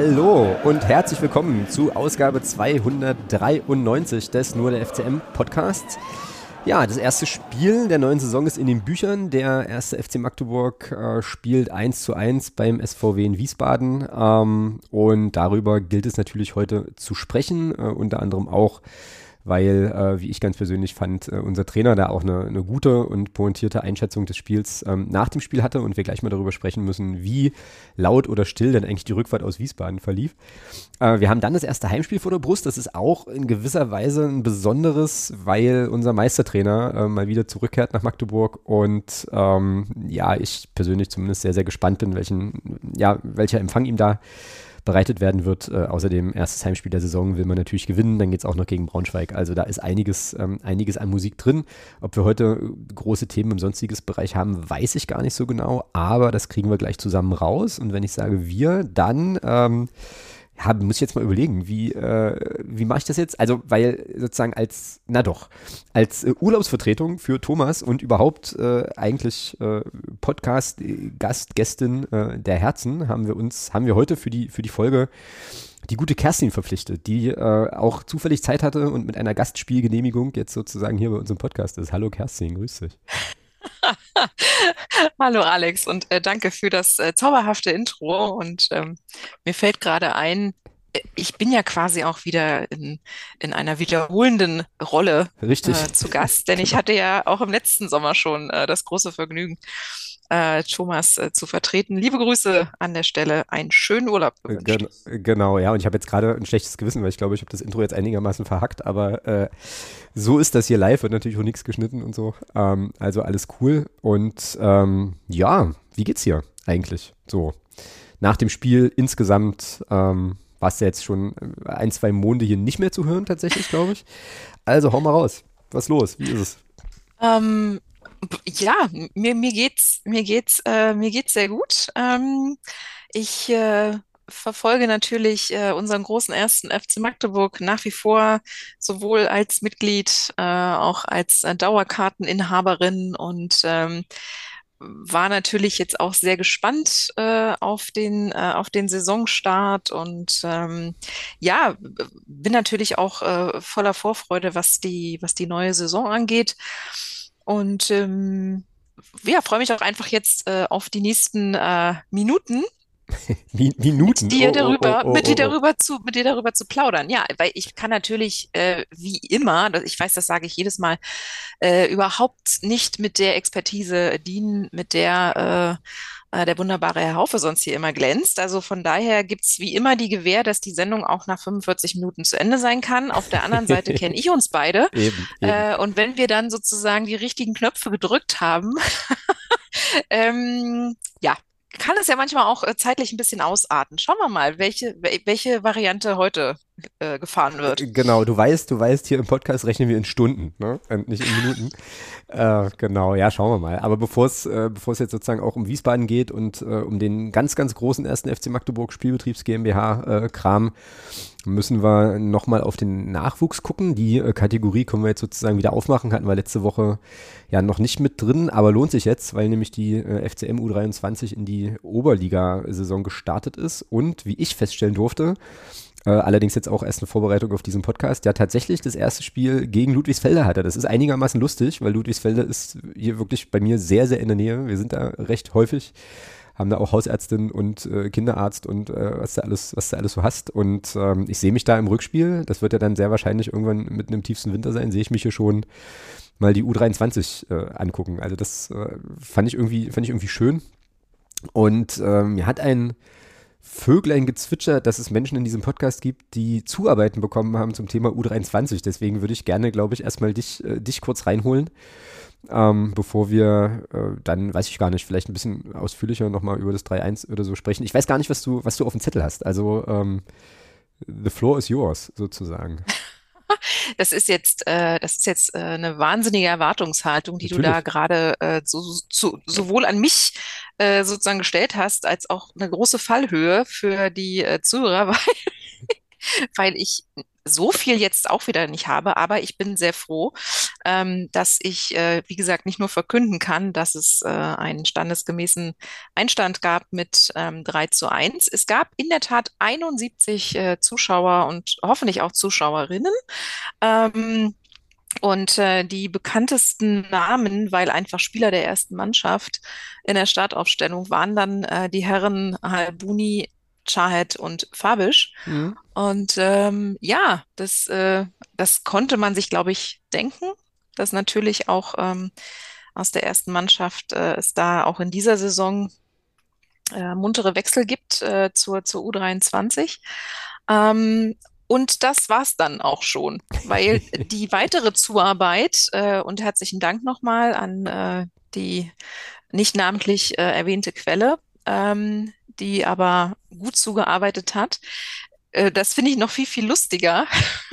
Hallo und herzlich willkommen zu Ausgabe 293 des Nur der FCM Podcasts. Ja, das erste Spiel der neuen Saison ist in den Büchern. Der erste FC Magdeburg äh, spielt 1 zu 1 beim SVW in Wiesbaden. Ähm, und darüber gilt es natürlich heute zu sprechen, äh, unter anderem auch weil, äh, wie ich ganz persönlich fand, äh, unser Trainer da auch eine, eine gute und pointierte Einschätzung des Spiels ähm, nach dem Spiel hatte und wir gleich mal darüber sprechen müssen, wie laut oder still denn eigentlich die Rückfahrt aus Wiesbaden verlief. Äh, wir haben dann das erste Heimspiel vor der Brust. Das ist auch in gewisser Weise ein besonderes, weil unser Meistertrainer äh, mal wieder zurückkehrt nach Magdeburg und ähm, ja, ich persönlich zumindest sehr, sehr gespannt bin, welchen, ja, welcher Empfang ihm da bereitet werden wird. Äh, außerdem erstes Heimspiel der Saison will man natürlich gewinnen, dann geht es auch noch gegen Braunschweig. Also da ist einiges, ähm, einiges an Musik drin. Ob wir heute große Themen im sonstiges Bereich haben, weiß ich gar nicht so genau, aber das kriegen wir gleich zusammen raus. Und wenn ich sage wir, dann ähm, ja, muss ich jetzt mal überlegen, wie, äh, wie mache ich das jetzt? Also, weil sozusagen als, na doch, als äh, Urlaubsvertretung für Thomas und überhaupt äh, eigentlich äh, Podcast-Gast, Gästin äh, der Herzen haben wir uns, haben wir heute für die, für die Folge die gute Kerstin verpflichtet, die äh, auch zufällig Zeit hatte und mit einer Gastspielgenehmigung jetzt sozusagen hier bei unserem Podcast ist. Hallo Kerstin, grüß dich. Hallo Alex und äh, danke für das äh, zauberhafte Intro. Und ähm, mir fällt gerade ein, äh, ich bin ja quasi auch wieder in, in einer wiederholenden Rolle. Äh, zu Gast, denn ich hatte ja auch im letzten Sommer schon äh, das große Vergnügen, äh, Thomas äh, zu vertreten. Liebe Grüße an der Stelle, einen schönen Urlaub gewünscht. Gen genau, ja, und ich habe jetzt gerade ein schlechtes Gewissen, weil ich glaube, ich habe das Intro jetzt einigermaßen verhackt, aber äh, so ist das hier live, wird natürlich auch nichts geschnitten und so. Ähm, also alles cool. Und ähm, ja, wie geht's hier eigentlich? So, nach dem Spiel insgesamt ähm, war es ja jetzt schon ein, zwei Monde hier nicht mehr zu hören, tatsächlich, glaube ich. Also hau mal raus. Was los? Wie ist es? Ähm, ja, mir, mir geht's, mir geht's, äh, mir geht's sehr gut. Ähm, ich äh, verfolge natürlich äh, unseren großen ersten FC Magdeburg nach wie vor sowohl als Mitglied, äh, auch als äh, Dauerkarteninhaberin und ähm, war natürlich jetzt auch sehr gespannt äh, auf den äh, auf den Saisonstart und ähm, ja bin natürlich auch äh, voller Vorfreude was die was die neue Saison angeht und ähm, ja, freue mich auch einfach jetzt äh, auf die nächsten äh, Minuten. Minuten. Mit dir darüber, oh, oh, oh, mit dir darüber zu, mit dir darüber zu plaudern. Ja, weil ich kann natürlich, äh, wie immer, ich weiß, das sage ich jedes Mal, äh, überhaupt nicht mit der Expertise dienen, mit der äh, äh, der wunderbare Herr Haufe sonst hier immer glänzt. Also von daher gibt's wie immer die Gewähr, dass die Sendung auch nach 45 Minuten zu Ende sein kann. Auf der anderen Seite kenne ich uns beide. Eben, eben. Äh, und wenn wir dann sozusagen die richtigen Knöpfe gedrückt haben, ähm, ja, kann es ja manchmal auch äh, zeitlich ein bisschen ausarten. Schauen wir mal, welche, welche Variante heute äh, gefahren wird. Äh, genau, du weißt, du weißt, hier im Podcast rechnen wir in Stunden, ne? Und nicht in Minuten. äh, genau, ja, schauen wir mal. Aber bevor es, äh, bevor es jetzt sozusagen auch um Wiesbaden geht und äh, um den ganz, ganz großen ersten FC Magdeburg Spielbetriebs GmbH äh, Kram, müssen wir nochmal auf den Nachwuchs gucken. Die äh, Kategorie können wir jetzt sozusagen wieder aufmachen, hatten wir letzte Woche ja noch nicht mit drin, aber lohnt sich jetzt, weil nämlich die äh, FCM U23 in die Oberliga-Saison gestartet ist und wie ich feststellen durfte, äh, allerdings jetzt auch erst eine Vorbereitung auf diesen Podcast, ja tatsächlich das erste Spiel gegen Ludwigsfelde hatte. Das ist einigermaßen lustig, weil Ludwigsfelde ist hier wirklich bei mir sehr, sehr in der Nähe. Wir sind da recht häufig haben da auch Hausärztin und äh, Kinderarzt und äh, was du alles, was du alles so hast. Und ähm, ich sehe mich da im Rückspiel. Das wird ja dann sehr wahrscheinlich irgendwann mitten im tiefsten Winter sein. Sehe ich mich hier schon mal die U23 äh, angucken. Also das äh, fand ich irgendwie, fand ich irgendwie schön. Und ähm, mir hat ein Vöglein gezwitschert, dass es Menschen in diesem Podcast gibt, die Zuarbeiten bekommen haben zum Thema U23. Deswegen würde ich gerne, glaube ich, erstmal dich, äh, dich kurz reinholen, ähm, bevor wir äh, dann, weiß ich gar nicht, vielleicht ein bisschen ausführlicher nochmal über das 3-1 oder so sprechen. Ich weiß gar nicht, was du, was du auf dem Zettel hast. Also, ähm, the floor is yours, sozusagen. Das ist jetzt, äh, das ist jetzt äh, eine wahnsinnige Erwartungshaltung, die Natürlich. du da gerade äh, so, so, sowohl an mich äh, sozusagen gestellt hast, als auch eine große Fallhöhe für die äh, Zuhörer, weil, weil ich so viel jetzt auch wieder nicht habe, aber ich bin sehr froh, ähm, dass ich, äh, wie gesagt, nicht nur verkünden kann, dass es äh, einen standesgemäßen Einstand gab mit ähm, 3 zu 1. Es gab in der Tat 71 äh, Zuschauer und hoffentlich auch Zuschauerinnen. Ähm, und äh, die bekanntesten Namen, weil einfach Spieler der ersten Mannschaft in der Startaufstellung waren dann äh, die Herren Halbuni, Chahed und Fabisch. Mhm. Und ähm, ja, das, äh, das konnte man sich, glaube ich, denken, dass natürlich auch ähm, aus der ersten Mannschaft äh, es da auch in dieser Saison äh, muntere Wechsel gibt äh, zur, zur U23. Ähm, und das war's dann auch schon, weil die weitere Zuarbeit äh, und herzlichen Dank nochmal an äh, die nicht namentlich äh, erwähnte Quelle, ähm, die aber gut zugearbeitet hat. Äh, das finde ich noch viel, viel lustiger.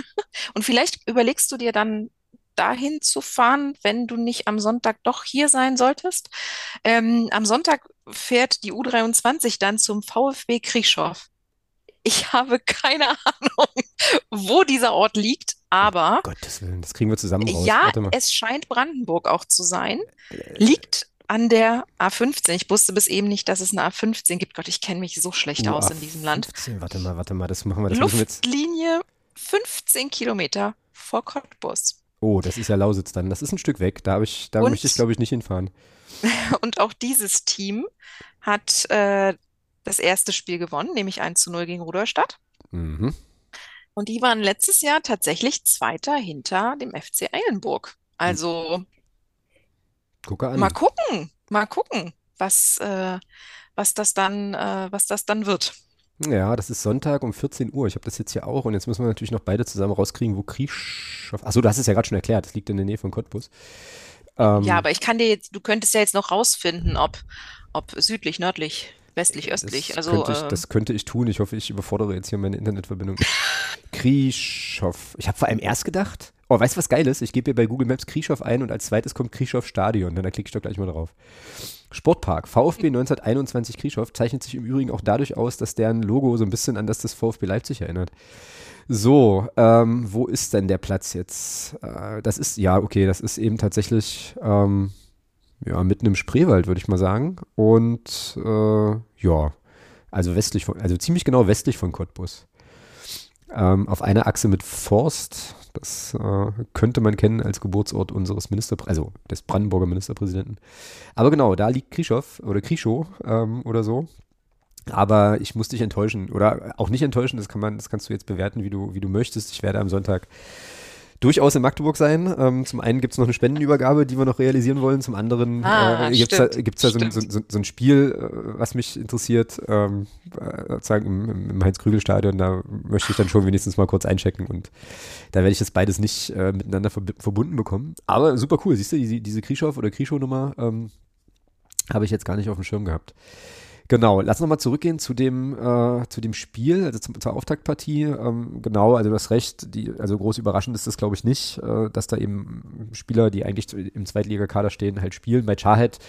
Und vielleicht überlegst du dir dann dahin zu fahren, wenn du nicht am Sonntag doch hier sein solltest. Ähm, am Sonntag fährt die U23 dann zum VfB Krieschow. Ich habe keine Ahnung, wo dieser Ort liegt, aber. Um Gottes Willen, das kriegen wir zusammen raus. Ja, es scheint Brandenburg auch zu sein. Äh, liegt an der A15. Ich wusste bis eben nicht, dass es eine A15 gibt. Gott, ich kenne mich so schlecht uh, aus in diesem Land. Warte mal, warte mal, das machen wir. Das Luftlinie 15 Kilometer vor Cottbus. Oh, das ist ja Lausitz dann. Das ist ein Stück weg. Da, ich, da und, möchte ich, glaube ich, nicht hinfahren. Und auch dieses Team hat äh, das erste Spiel gewonnen, nämlich 1 zu 0 gegen Rudolstadt. Mhm. Und die waren letztes Jahr tatsächlich Zweiter hinter dem FC Eilenburg. Also Gucke an. Mal gucken, mal gucken, was, äh, was das dann, äh, was das dann wird. Ja, das ist Sonntag um 14 Uhr. Ich habe das jetzt hier auch und jetzt müssen wir natürlich noch beide zusammen rauskriegen, wo Krieschow. Achso, du hast es ja gerade schon erklärt, das liegt in der Nähe von Cottbus. Ähm, ja, aber ich kann dir jetzt, du könntest ja jetzt noch rausfinden, ob, ob südlich, nördlich, westlich, östlich. Das also, könnte ich, äh, das könnte ich tun. Ich hoffe, ich überfordere jetzt hier meine Internetverbindung. Krieschow. Ich habe vor allem erst gedacht, Oh, weißt du, was geil ist? Ich gebe hier bei Google Maps Krischow ein und als zweites kommt Krischow Stadion. Dann klicke ich doch gleich mal drauf. Sportpark. VfB 1921 Krischow zeichnet sich im Übrigen auch dadurch aus, dass deren Logo so ein bisschen an das des VfB Leipzig erinnert. So, ähm, wo ist denn der Platz jetzt? Äh, das ist, ja, okay, das ist eben tatsächlich, ähm, ja, mitten im Spreewald, würde ich mal sagen. Und, äh, ja, also westlich von, also ziemlich genau westlich von Cottbus. Ähm, auf einer Achse mit Forst, das äh, könnte man kennen als Geburtsort unseres Ministerpräsidenten, also des Brandenburger Ministerpräsidenten. Aber genau, da liegt Krischow oder Krischow ähm, oder so. Aber ich muss dich enttäuschen oder auch nicht enttäuschen, das kann man, das kannst du jetzt bewerten, wie du, wie du möchtest. Ich werde am Sonntag durchaus in Magdeburg sein. Ähm, zum einen gibt es noch eine Spendenübergabe, die wir noch realisieren wollen. Zum anderen ah, äh, gibt es da, gibt's da so, so, so, so, ein Spiel, äh, was mich interessiert, ähm, äh, sozusagen im, im Heinz-Krügel-Stadion. Da möchte ich dann schon wenigstens mal kurz einchecken und da werde ich das beides nicht äh, miteinander verb verbunden bekommen. Aber super cool, siehst du, die, diese Krischow- oder Krischow-Nummer ähm, habe ich jetzt gar nicht auf dem Schirm gehabt. Genau, lass nochmal zurückgehen zu dem, äh, zu dem Spiel, also zum, zur Auftaktpartie. Ähm, genau, also du hast recht, die, also groß überraschend ist das, glaube ich, nicht, äh, dass da eben Spieler, die eigentlich im Zweitligakader stehen, halt spielen. Bei Chahed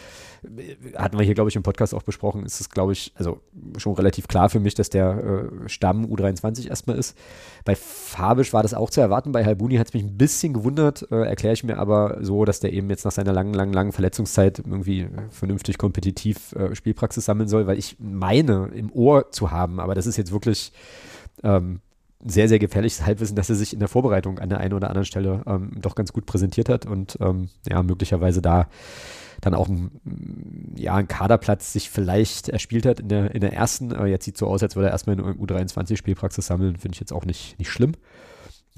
hatten wir hier, glaube ich, im Podcast auch besprochen, ist es, glaube ich, also schon relativ klar für mich, dass der äh, Stamm U23 erstmal ist. Bei Fabisch war das auch zu erwarten, bei Halbuni hat es mich ein bisschen gewundert, äh, erkläre ich mir aber so, dass der eben jetzt nach seiner langen, langen, langen Verletzungszeit irgendwie vernünftig kompetitiv äh, Spielpraxis sammeln soll weil ich meine im Ohr zu haben, aber das ist jetzt wirklich ähm, sehr, sehr gefährliches Halbwissen, dass er sich in der Vorbereitung an der einen oder anderen Stelle ähm, doch ganz gut präsentiert hat und ähm, ja, möglicherweise da dann auch ein, ja, ein Kaderplatz sich vielleicht erspielt hat in der, in der ersten. Aber jetzt sieht so aus, als würde er erstmal in U23 Spielpraxis sammeln. Finde ich jetzt auch nicht, nicht schlimm.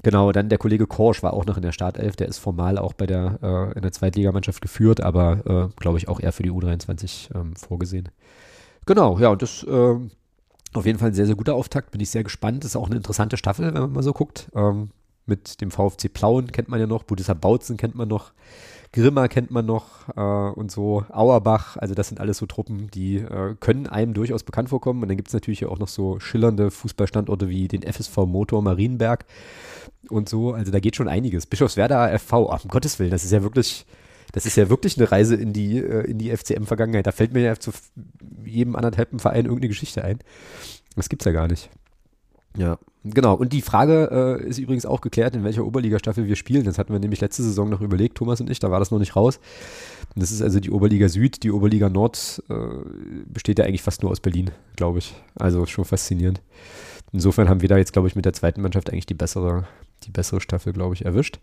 Genau, dann der Kollege Korsch war auch noch in der Startelf. Der ist formal auch bei der, äh, in der Zweitligamannschaft geführt, aber äh, glaube ich auch eher für die U23 ähm, vorgesehen. Genau, ja, und das äh, auf jeden Fall ein sehr, sehr guter Auftakt. Bin ich sehr gespannt. Ist auch eine interessante Staffel, wenn man mal so guckt. Ähm, mit dem VfC Plauen kennt man ja noch, Budissa Bautzen kennt man noch, Grimma kennt man noch äh, und so, Auerbach, also das sind alles so Truppen, die äh, können einem durchaus bekannt vorkommen. Und dann gibt es natürlich auch noch so schillernde Fußballstandorte wie den FSV Motor Marienberg und so. Also da geht schon einiges. Bischofswerda FV, ach, um Gottes Willen, das ist ja wirklich das ist ja wirklich eine Reise in die, äh, in die FCM-Vergangenheit. Da fällt mir ja zu jedem anderthalben Verein irgendeine Geschichte ein. Das gibt's ja gar nicht. Ja, genau. Und die Frage äh, ist übrigens auch geklärt, in welcher Oberligastaffel wir spielen. Das hatten wir nämlich letzte Saison noch überlegt, Thomas und ich, da war das noch nicht raus. Das ist also die Oberliga Süd. Die Oberliga Nord äh, besteht ja eigentlich fast nur aus Berlin, glaube ich. Also schon faszinierend. Insofern haben wir da jetzt, glaube ich, mit der zweiten Mannschaft eigentlich die bessere, die bessere Staffel, glaube ich, erwischt.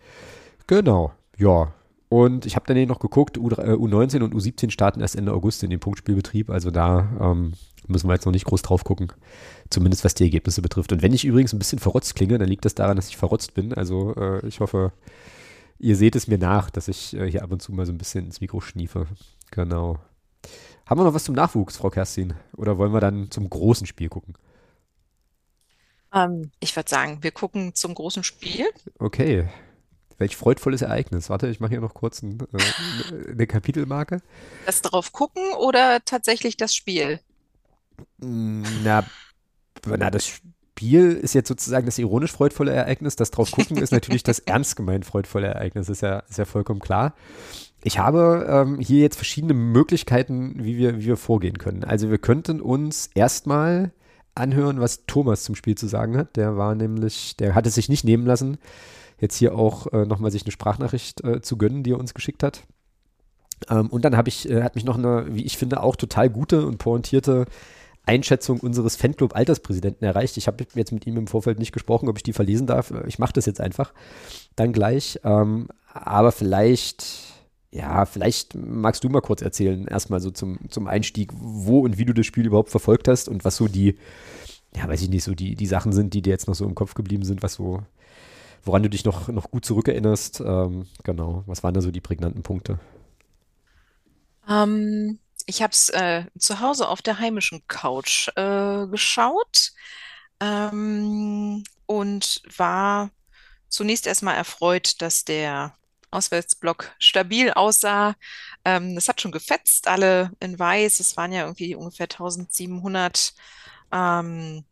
Genau, ja. Und ich habe dann noch geguckt, U, äh, U19 und U17 starten erst Ende August in den Punktspielbetrieb. Also da ähm, müssen wir jetzt noch nicht groß drauf gucken. Zumindest was die Ergebnisse betrifft. Und wenn ich übrigens ein bisschen verrotzt klinge, dann liegt das daran, dass ich verrotzt bin. Also äh, ich hoffe, ihr seht es mir nach, dass ich äh, hier ab und zu mal so ein bisschen ins Mikro schniefe. Genau. Haben wir noch was zum Nachwuchs, Frau Kerstin? Oder wollen wir dann zum großen Spiel gucken? Ähm, ich würde sagen, wir gucken zum großen Spiel. Okay. Welch freudvolles Ereignis. Warte, ich mache hier noch kurz ein, äh, eine Kapitelmarke. Das drauf gucken oder tatsächlich das Spiel? Na, na, das Spiel ist jetzt sozusagen das ironisch freudvolle Ereignis. Das drauf gucken ist natürlich das ernst gemeint freudvolle Ereignis. Ist ja, ist ja vollkommen klar. Ich habe ähm, hier jetzt verschiedene Möglichkeiten, wie wir, wie wir vorgehen können. Also wir könnten uns erstmal anhören, was Thomas zum Spiel zu sagen hat. Der war nämlich, der hat es sich nicht nehmen lassen, jetzt hier auch äh, nochmal sich eine Sprachnachricht äh, zu gönnen, die er uns geschickt hat. Ähm, und dann habe ich, äh, hat mich noch eine, wie ich finde, auch total gute und pointierte Einschätzung unseres Fanclub-Alterspräsidenten erreicht. Ich habe jetzt mit ihm im Vorfeld nicht gesprochen, ob ich die verlesen darf. Ich mache das jetzt einfach dann gleich. Ähm, aber vielleicht, ja, vielleicht magst du mal kurz erzählen, erstmal so zum, zum Einstieg, wo und wie du das Spiel überhaupt verfolgt hast und was so die, ja, weiß ich nicht, so die, die Sachen sind, die dir jetzt noch so im Kopf geblieben sind, was so, woran du dich noch, noch gut zurückerinnerst. Ähm, genau, was waren da so die prägnanten Punkte? Ähm, ich habe es äh, zu Hause auf der heimischen Couch äh, geschaut ähm, und war zunächst erstmal erfreut, dass der Auswärtsblock stabil aussah. Ähm, es hat schon gefetzt, alle in weiß. Es waren ja irgendwie ungefähr 1700 ähm,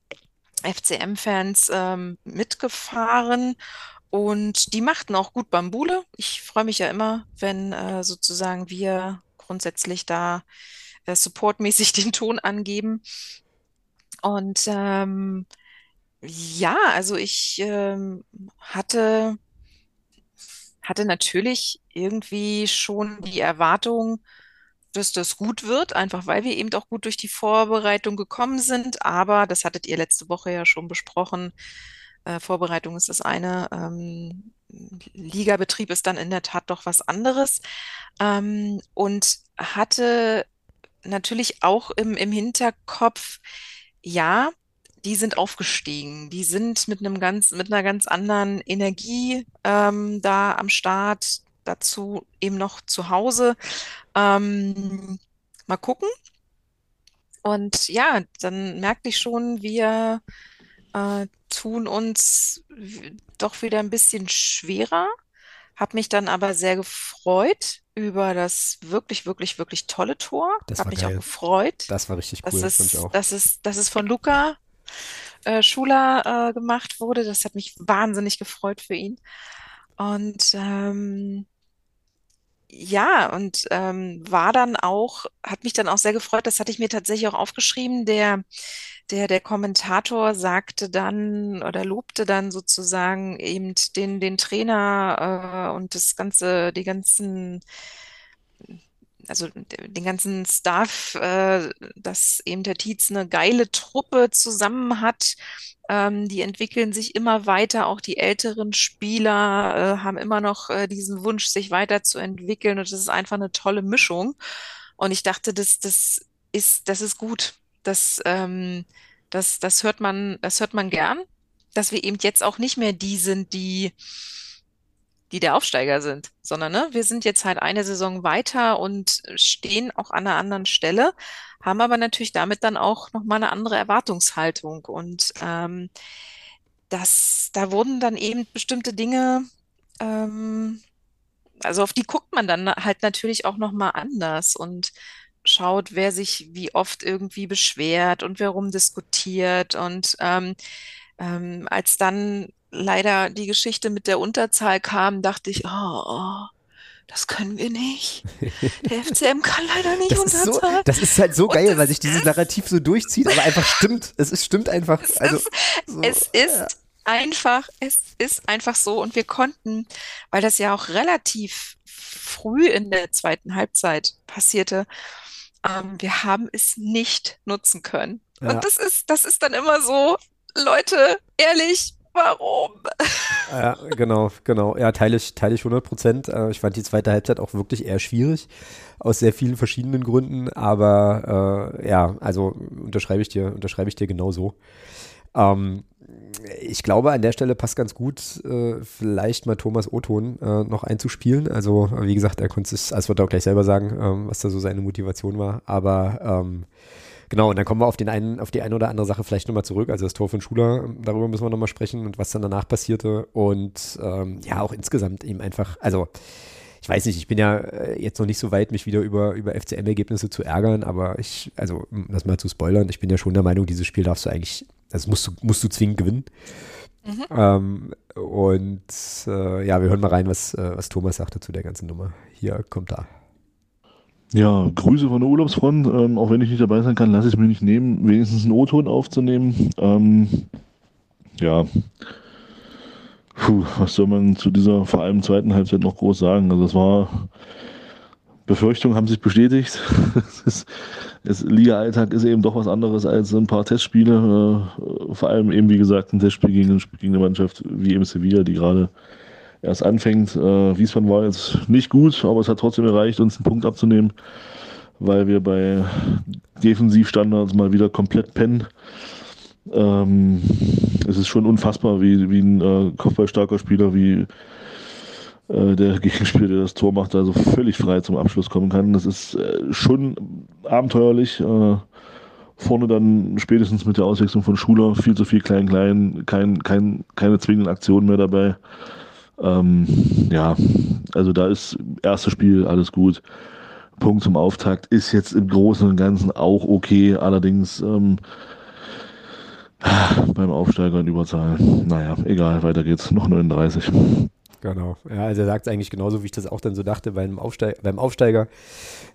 FCM-Fans ähm, mitgefahren. Und die machten auch gut Bambule. Ich freue mich ja immer, wenn äh, sozusagen wir grundsätzlich da äh, supportmäßig den Ton angeben. Und ähm, ja, also ich ähm, hatte, hatte natürlich irgendwie schon die Erwartung, dass das gut wird, einfach weil wir eben auch gut durch die Vorbereitung gekommen sind. Aber das hattet ihr letzte Woche ja schon besprochen. Äh, Vorbereitung ist das eine. Ähm, Ligabetrieb ist dann in der Tat doch was anderes. Ähm, und hatte natürlich auch im, im Hinterkopf, ja, die sind aufgestiegen. Die sind mit einem ganz, mit einer ganz anderen Energie ähm, da am Start. Dazu eben noch zu Hause. Ähm, mal gucken. Und ja, dann merkte ich schon, wir äh, tun uns doch wieder ein bisschen schwerer. Habe mich dann aber sehr gefreut über das wirklich, wirklich, wirklich tolle Tor. Das Habe mich geil. auch gefreut, Das war richtig cool, es, auch. dass es, dass es von Luca äh, Schuler äh, gemacht wurde. Das hat mich wahnsinnig gefreut für ihn. Und ähm, ja, und ähm, war dann auch, hat mich dann auch sehr gefreut, das hatte ich mir tatsächlich auch aufgeschrieben. Der, der, der Kommentator sagte dann oder lobte dann sozusagen eben den, den Trainer äh, und das ganze, die ganzen also den ganzen Staff, äh, dass eben der Tietz eine geile Truppe zusammen hat. Ähm, die entwickeln sich immer weiter. Auch die älteren Spieler äh, haben immer noch äh, diesen Wunsch, sich weiterzuentwickeln. Und das ist einfach eine tolle Mischung. Und ich dachte, das, das ist, das ist gut. Das, ähm, das, das hört man, das hört man gern, dass wir eben jetzt auch nicht mehr die sind, die die der Aufsteiger sind, sondern ne, wir sind jetzt halt eine Saison weiter und stehen auch an einer anderen Stelle, haben aber natürlich damit dann auch nochmal eine andere Erwartungshaltung. Und ähm, das, da wurden dann eben bestimmte Dinge, ähm, also auf die guckt man dann halt natürlich auch nochmal anders und schaut, wer sich wie oft irgendwie beschwert und wer rumdiskutiert. Und ähm, ähm, als dann leider die Geschichte mit der Unterzahl kam, dachte ich, oh, oh, das können wir nicht. Der FCM kann leider nicht das ist, so, das ist halt so geil, weil sich dieses Narrativ so durchzieht, aber einfach stimmt. Es ist, stimmt einfach. Es also, ist, so, es ist ja. einfach, es ist einfach so. Und wir konnten, weil das ja auch relativ früh in der zweiten Halbzeit passierte, ähm, wir haben es nicht nutzen können. Ja. Und das ist, das ist dann immer so, Leute, ehrlich, warum? Ja, genau, genau. Ja, teile ich, teile ich 100 Prozent. Äh, ich fand die zweite Halbzeit auch wirklich eher schwierig, aus sehr vielen verschiedenen Gründen. Aber äh, ja, also unterschreibe ich dir, unterschreibe ich dir genauso. Ähm, ich glaube, an der Stelle passt ganz gut, äh, vielleicht mal Thomas Oton äh, noch einzuspielen. Also, wie gesagt, er konnte es, als wird er auch gleich selber sagen, ähm, was da so seine Motivation war. Aber ähm, Genau, und dann kommen wir auf, den einen, auf die eine oder andere Sache vielleicht nochmal zurück. Also das Tor von Schuler, darüber müssen wir nochmal sprechen und was dann danach passierte. Und ähm, ja, auch insgesamt eben einfach, also ich weiß nicht, ich bin ja äh, jetzt noch nicht so weit, mich wieder über, über FCM-Ergebnisse zu ärgern, aber ich, also das mal zu spoilern, ich bin ja schon der Meinung, dieses Spiel darfst du eigentlich, das musst du, musst du zwingend gewinnen. Mhm. Ähm, und äh, ja, wir hören mal rein, was, äh, was Thomas sagte zu der ganzen Nummer. Hier kommt da. Ja, Grüße von der Urlaubsfront. Ähm, auch wenn ich nicht dabei sein kann, lasse ich es mir nicht nehmen, wenigstens einen O-Ton aufzunehmen. Ähm, ja, Puh, was soll man zu dieser vor allem zweiten Halbzeit noch groß sagen? Also es war Befürchtungen haben sich bestätigt. Liga-Alltag ist eben doch was anderes als ein paar Testspiele. Äh, vor allem eben, wie gesagt, ein Testspiel gegen, gegen eine Mannschaft wie im Sevilla, die gerade erst anfängt. Äh, Wiesbaden war jetzt nicht gut, aber es hat trotzdem erreicht, uns einen Punkt abzunehmen, weil wir bei Defensivstandards mal wieder komplett pennen. Ähm, es ist schon unfassbar, wie, wie ein äh, kopfballstarker Spieler wie äh, der Gegenspieler, der das Tor macht, also völlig frei zum Abschluss kommen kann. Das ist äh, schon abenteuerlich. Äh, vorne dann spätestens mit der Auswechslung von Schuler viel zu viel klein-klein, kein, kein, keine zwingenden Aktionen mehr dabei. Ähm, ja, also da ist erstes Spiel alles gut. Punkt zum Auftakt ist jetzt im Großen und Ganzen auch okay, allerdings ähm, beim Aufsteiger in Überzahl. Naja, egal, weiter geht's. Noch 39. Genau. Ja, also er sagt es eigentlich genauso, wie ich das auch dann so dachte beim, Aufsteig beim Aufsteiger.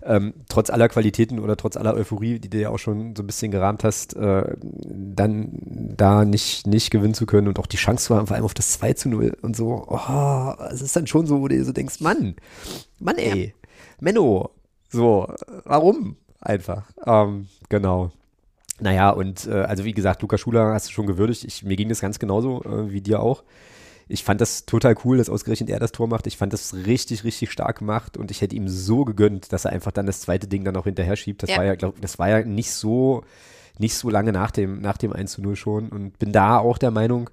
Ähm, trotz aller Qualitäten oder trotz aller Euphorie, die du ja auch schon so ein bisschen gerahmt hast, äh, dann da nicht, nicht gewinnen zu können und auch die Chance zu haben, vor allem auf das 2 zu 0 und so. Oh, es ist dann schon so, wo du dir so denkst, Mann, Mann ey. Menno, so, warum? Einfach. Ähm, genau. Naja, und äh, also wie gesagt, Luca Schuler hast du schon gewürdigt. Ich, mir ging das ganz genauso äh, wie dir auch ich fand das total cool, dass ausgerechnet er das Tor macht. Ich fand das richtig, richtig stark gemacht und ich hätte ihm so gegönnt, dass er einfach dann das zweite Ding dann auch hinterher schiebt. Das ja. war ja, glaube das war ja nicht so, nicht so lange nach dem, nach dem 1 zu 0 schon und bin da auch der Meinung,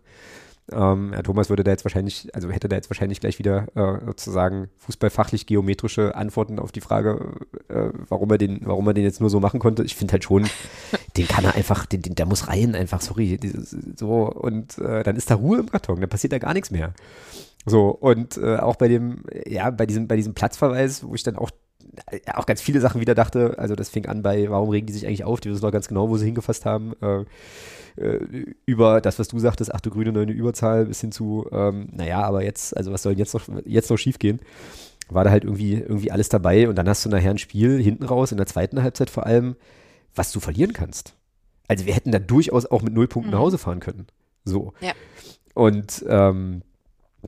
ähm, Herr Thomas würde da jetzt wahrscheinlich, also hätte da jetzt wahrscheinlich gleich wieder äh, sozusagen fußballfachlich geometrische Antworten auf die Frage, äh, warum er den, warum er den jetzt nur so machen konnte. Ich finde halt schon, den kann er einfach, den, den, der muss rein, einfach, sorry, so und äh, dann ist da Ruhe im Karton, dann passiert da gar nichts mehr. So, und äh, auch bei dem, ja, bei diesem, bei diesem Platzverweis, wo ich dann auch auch ganz viele Sachen wieder dachte, also das fing an bei, warum regen die sich eigentlich auf, die wissen doch ganz genau, wo sie hingefasst haben. Äh, über das, was du sagtest, ach du grüne neue Überzahl, bis hin zu, ähm, naja, aber jetzt, also was soll jetzt noch, jetzt noch schief gehen? War da halt irgendwie, irgendwie alles dabei und dann hast du nachher ein Spiel hinten raus, in der zweiten Halbzeit vor allem, was du verlieren kannst. Also wir hätten da durchaus auch mit null Punkten mhm. nach Hause fahren können. So. Ja. Und ähm,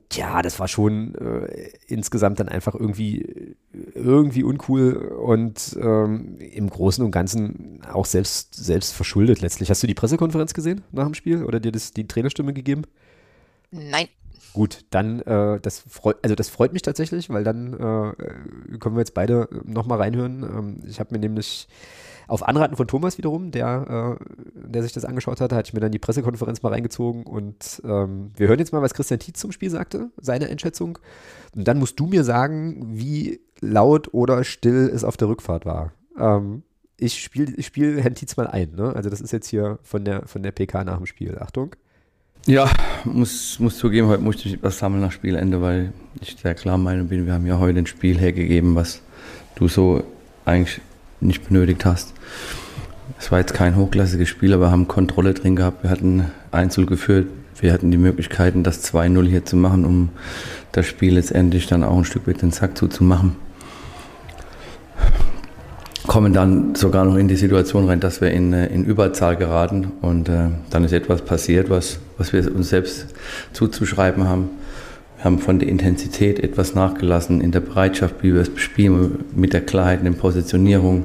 Tja, das war schon äh, insgesamt dann einfach irgendwie, irgendwie uncool und ähm, im Großen und Ganzen auch selbst, selbst verschuldet letztlich. Hast du die Pressekonferenz gesehen nach dem Spiel oder dir das, die Trainerstimme gegeben? Nein. Gut, dann, äh, das freut, also das freut mich tatsächlich, weil dann äh, können wir jetzt beide nochmal reinhören. Ähm, ich habe mir nämlich auf Anraten von Thomas wiederum, der, äh, der sich das angeschaut hatte, hatte ich mir dann die Pressekonferenz mal reingezogen und ähm, wir hören jetzt mal, was Christian Tietz zum Spiel sagte, seine Einschätzung. Und dann musst du mir sagen, wie laut oder still es auf der Rückfahrt war. Ähm, ich spiele spiel Herrn Tietz mal ein, ne? Also das ist jetzt hier von der, von der PK nach dem Spiel. Achtung. Ja, muss, muss zugeben, heute musste ich was sammeln nach Spielende, weil ich sehr klar Meinung bin, wir haben ja heute ein Spiel hergegeben, was du so eigentlich nicht benötigt hast. Es war jetzt kein hochklassiges Spiel, aber haben Kontrolle drin gehabt. Wir hatten Einzel geführt, wir hatten die Möglichkeiten, das 2-0 hier zu machen, um das Spiel letztendlich dann auch ein Stück weit den Sack zuzumachen. Kommen dann sogar noch in die Situation rein, dass wir in, äh, in Überzahl geraten und äh, dann ist etwas passiert, was, was wir uns selbst zuzuschreiben haben. Wir haben von der Intensität etwas nachgelassen in der Bereitschaft, wie wir es bespielen, mit der Klarheit in der Positionierung.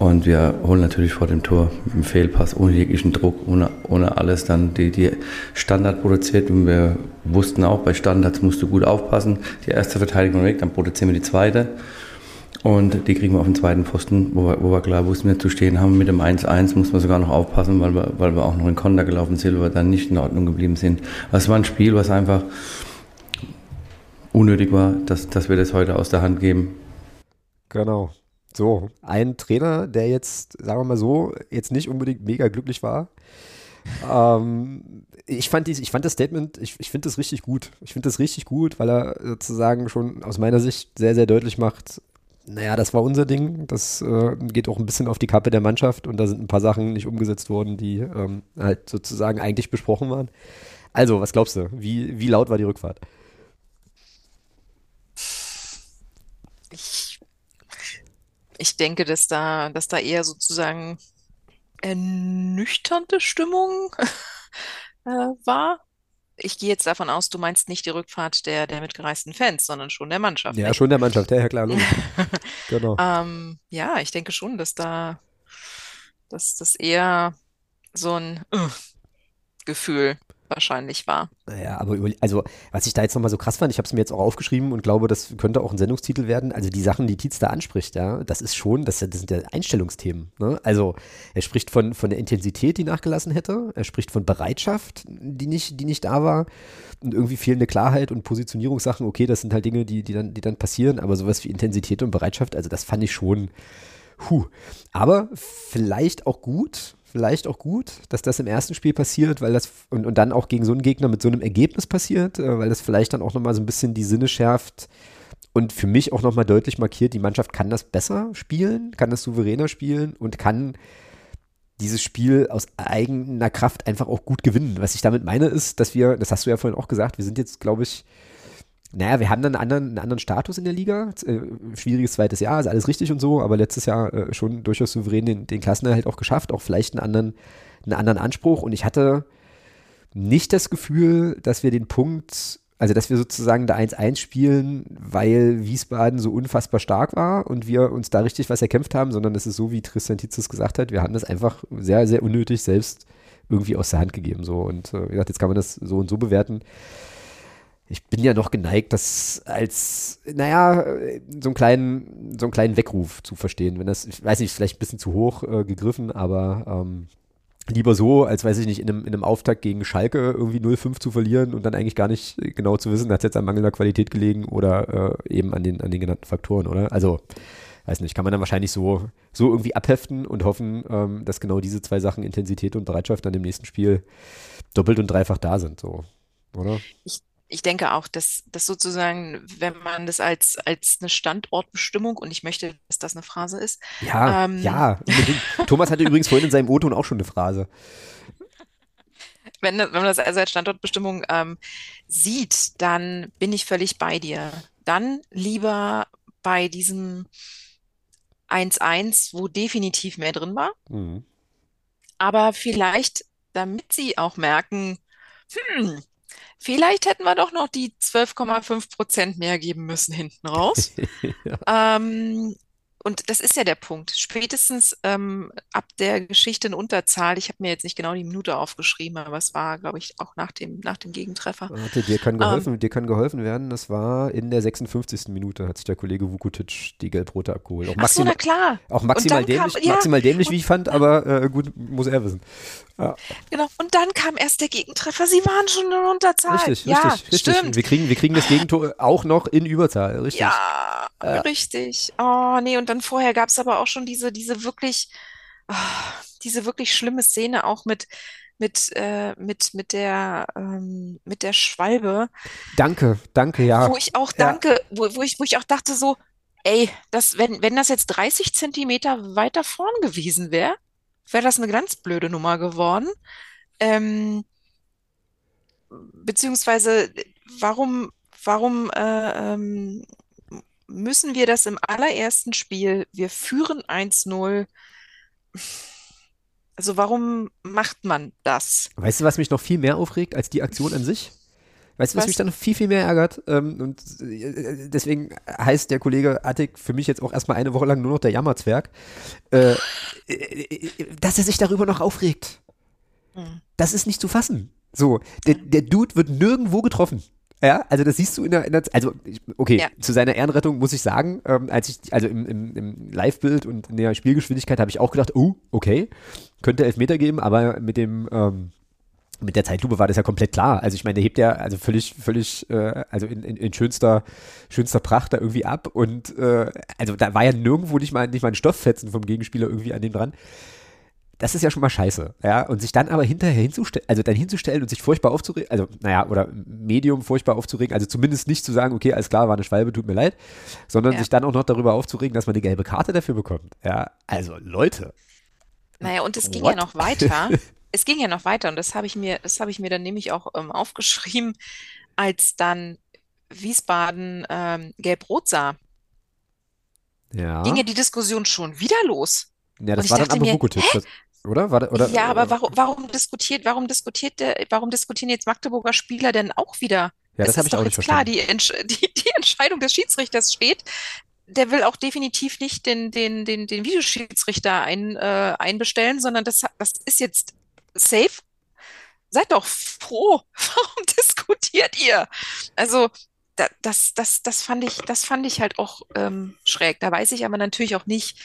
Und wir holen natürlich vor dem Tor mit dem Fehlpass ohne jeglichen Druck, ohne, ohne alles dann die, die Standard produziert. Und wir wussten auch, bei Standards musst du gut aufpassen. Die erste Verteidigung weg, dann produzieren wir die zweite. Und die kriegen wir auf den zweiten Pfosten, wo wir, wo wir klar wussten, wir zu stehen haben. Mit dem 1-1 muss man sogar noch aufpassen, weil wir, weil wir auch noch in Konter gelaufen sind, weil wir dann nicht in Ordnung geblieben sind. Das war ein Spiel, was einfach unnötig war, dass, dass wir das heute aus der Hand geben. Genau. So, ein Trainer, der jetzt, sagen wir mal so, jetzt nicht unbedingt mega glücklich war. Ähm, ich, fand dies, ich fand das Statement, ich, ich finde das richtig gut. Ich finde das richtig gut, weil er sozusagen schon aus meiner Sicht sehr, sehr deutlich macht, naja, das war unser Ding. Das äh, geht auch ein bisschen auf die Kappe der Mannschaft und da sind ein paar Sachen nicht umgesetzt worden, die ähm, halt sozusagen eigentlich besprochen waren. Also, was glaubst du? Wie, wie laut war die Rückfahrt? Ich, ich denke, dass da, dass da eher sozusagen ernüchternde Stimmung äh, war. Ich gehe jetzt davon aus, du meinst nicht die Rückfahrt der, der mitgereisten Fans, sondern schon der Mannschaft. Ja, nicht? schon der Mannschaft, ja, ja klar. genau. Ähm, ja, ich denke schon, dass da, dass das eher so ein äh, Gefühl wahrscheinlich war. Naja, aber über, also, was ich da jetzt nochmal so krass fand, ich habe es mir jetzt auch aufgeschrieben und glaube, das könnte auch ein Sendungstitel werden. Also die Sachen, die Tietz da anspricht, ja, das ist schon, das, das sind ja Einstellungsthemen. Ne? Also er spricht von, von der Intensität, die nachgelassen hätte, er spricht von Bereitschaft, die nicht, die nicht da war und irgendwie fehlende Klarheit und Positionierungssachen, okay, das sind halt Dinge, die, die, dann, die dann passieren, aber sowas wie Intensität und Bereitschaft, also das fand ich schon, huh. Aber vielleicht auch gut, vielleicht auch gut, dass das im ersten Spiel passiert, weil das und, und dann auch gegen so einen Gegner mit so einem Ergebnis passiert, äh, weil das vielleicht dann auch nochmal so ein bisschen die Sinne schärft und für mich auch nochmal deutlich markiert, die Mannschaft kann das besser spielen, kann das souveräner spielen und kann dieses Spiel aus eigener Kraft einfach auch gut gewinnen. Was ich damit meine ist, dass wir, das hast du ja vorhin auch gesagt, wir sind jetzt, glaube ich, naja, wir haben dann einen anderen, einen anderen Status in der Liga. Äh, schwieriges zweites Jahr, ist alles richtig und so, aber letztes Jahr äh, schon durchaus souverän den, den Klassenerhalt auch geschafft, auch vielleicht einen anderen, einen anderen Anspruch. Und ich hatte nicht das Gefühl, dass wir den Punkt, also dass wir sozusagen da 1-1 spielen, weil Wiesbaden so unfassbar stark war und wir uns da richtig was erkämpft haben, sondern es ist so, wie Tristan Tizes gesagt hat, wir haben das einfach sehr, sehr unnötig selbst irgendwie aus der Hand gegeben. So. Und äh, wie gesagt, jetzt kann man das so und so bewerten ich bin ja noch geneigt, das als, naja, so einen kleinen, so einen kleinen Weckruf zu verstehen. Wenn das, ich weiß nicht, vielleicht ein bisschen zu hoch äh, gegriffen, aber ähm, lieber so, als weiß ich nicht, in einem, in einem Auftakt gegen Schalke irgendwie 0-5 zu verlieren und dann eigentlich gar nicht genau zu wissen, hat es jetzt an mangelnder Qualität gelegen oder äh, eben an den, an den genannten Faktoren, oder? Also, weiß nicht, kann man dann wahrscheinlich so, so irgendwie abheften und hoffen, ähm, dass genau diese zwei Sachen, Intensität und Bereitschaft, dann im nächsten Spiel doppelt und dreifach da sind, so, oder? Ich ich denke auch, dass, dass sozusagen, wenn man das als, als eine Standortbestimmung, und ich möchte, dass das eine Phrase ist. Ja, ähm, ja. Thomas hatte übrigens vorhin in seinem O-Ton auch schon eine Phrase. Wenn, wenn man das also als Standortbestimmung ähm, sieht, dann bin ich völlig bei dir. Dann lieber bei diesem 1-1, wo definitiv mehr drin war. Mhm. Aber vielleicht, damit sie auch merken, hm, Vielleicht hätten wir doch noch die 12,5 Prozent mehr geben müssen hinten raus. ja. ähm, und das ist ja der Punkt. Spätestens ähm, ab der Geschichte in Unterzahl, ich habe mir jetzt nicht genau die Minute aufgeschrieben, aber es war, glaube ich, auch nach dem, nach dem Gegentreffer. Warte, dir kann, geholfen, ähm, dir kann geholfen werden. Das war in der 56. Minute, hat sich der Kollege Vukutic die Gelbrote abgeholt. Auch maximal, so, klar. Auch maximal dämlich, kam, ja, maximal dämlich, wie ich fand, aber äh, gut, muss er wissen. Ja. Genau, und dann kam erst der Gegentreffer. Sie waren schon in Unterzahl. Richtig, ja, richtig, richtig. Stimmt. Wir kriegen, wir kriegen das Gegentor auch noch in Überzahl, richtig. Ja, äh. richtig. Oh, nee, und dann vorher gab es aber auch schon diese, diese wirklich, oh, diese wirklich schlimme Szene auch mit, mit, äh, mit, mit der, ähm, mit der Schwalbe. Danke, danke, ja. Wo ich auch danke, ja. wo, wo ich, wo ich auch dachte so, ey, das, wenn, wenn das jetzt 30 Zentimeter weiter vorn gewesen wäre, wäre das eine ganz blöde Nummer geworden. Ähm, beziehungsweise warum, warum äh, ähm, müssen wir das im allerersten Spiel, wir führen 1-0, also warum macht man das? Weißt du, was mich noch viel mehr aufregt als die Aktion an sich? Weißt du, was, was? mich dann noch viel, viel mehr ärgert? Ähm, und äh, deswegen heißt der Kollege Attik für mich jetzt auch erstmal eine Woche lang nur noch der Jammerzwerg, äh, äh dass er sich darüber noch aufregt. Hm. Das ist nicht zu fassen. So, der, der Dude wird nirgendwo getroffen. Ja, also das siehst du in der, in der also okay, ja. zu seiner Ehrenrettung muss ich sagen, ähm, als ich, also im, im, im Live-Bild und in der Spielgeschwindigkeit habe ich auch gedacht, oh, okay, könnte Elfmeter geben, aber mit dem, ähm, mit der Zeitlupe war das ja komplett klar. Also ich meine, der hebt ja also völlig, völlig, äh, also in, in, in, schönster, schönster Pracht da irgendwie ab und äh, also da war ja nirgendwo nicht mal, nicht mal ein Stofffetzen vom Gegenspieler irgendwie an dem dran. Das ist ja schon mal scheiße, ja. Und sich dann aber hinterher hinzustellen, also dann hinzustellen und sich furchtbar aufzuregen, also naja, oder Medium furchtbar aufzuregen, also zumindest nicht zu sagen, okay, alles klar, war eine Schwalbe, tut mir leid, sondern ja. sich dann auch noch darüber aufzuregen, dass man eine gelbe Karte dafür bekommt. Ja, also Leute. Naja, und es ging What? ja noch weiter. es ging ja noch weiter und das habe ich mir, das habe ich mir dann nämlich auch ähm, aufgeschrieben, als dann Wiesbaden ähm, gelb-rot sah. Ja. Ging ja die Diskussion schon wieder los. Ja, das war dann aber Vukotic, oder? War, oder? Ja, aber warum, warum diskutiert, warum diskutiert der, warum diskutieren jetzt Magdeburger Spieler denn auch wieder? Ja, das habe ich auch nicht verstanden. Klar, die, die, die Entscheidung des Schiedsrichters steht, der will auch definitiv nicht den, den, den, den Videoschiedsrichter ein, äh, einbestellen, sondern das, das ist jetzt safe. Seid doch froh. Warum diskutiert ihr? Also, da, das, das, das fand ich, das fand ich halt auch ähm, schräg. Da weiß ich aber natürlich auch nicht,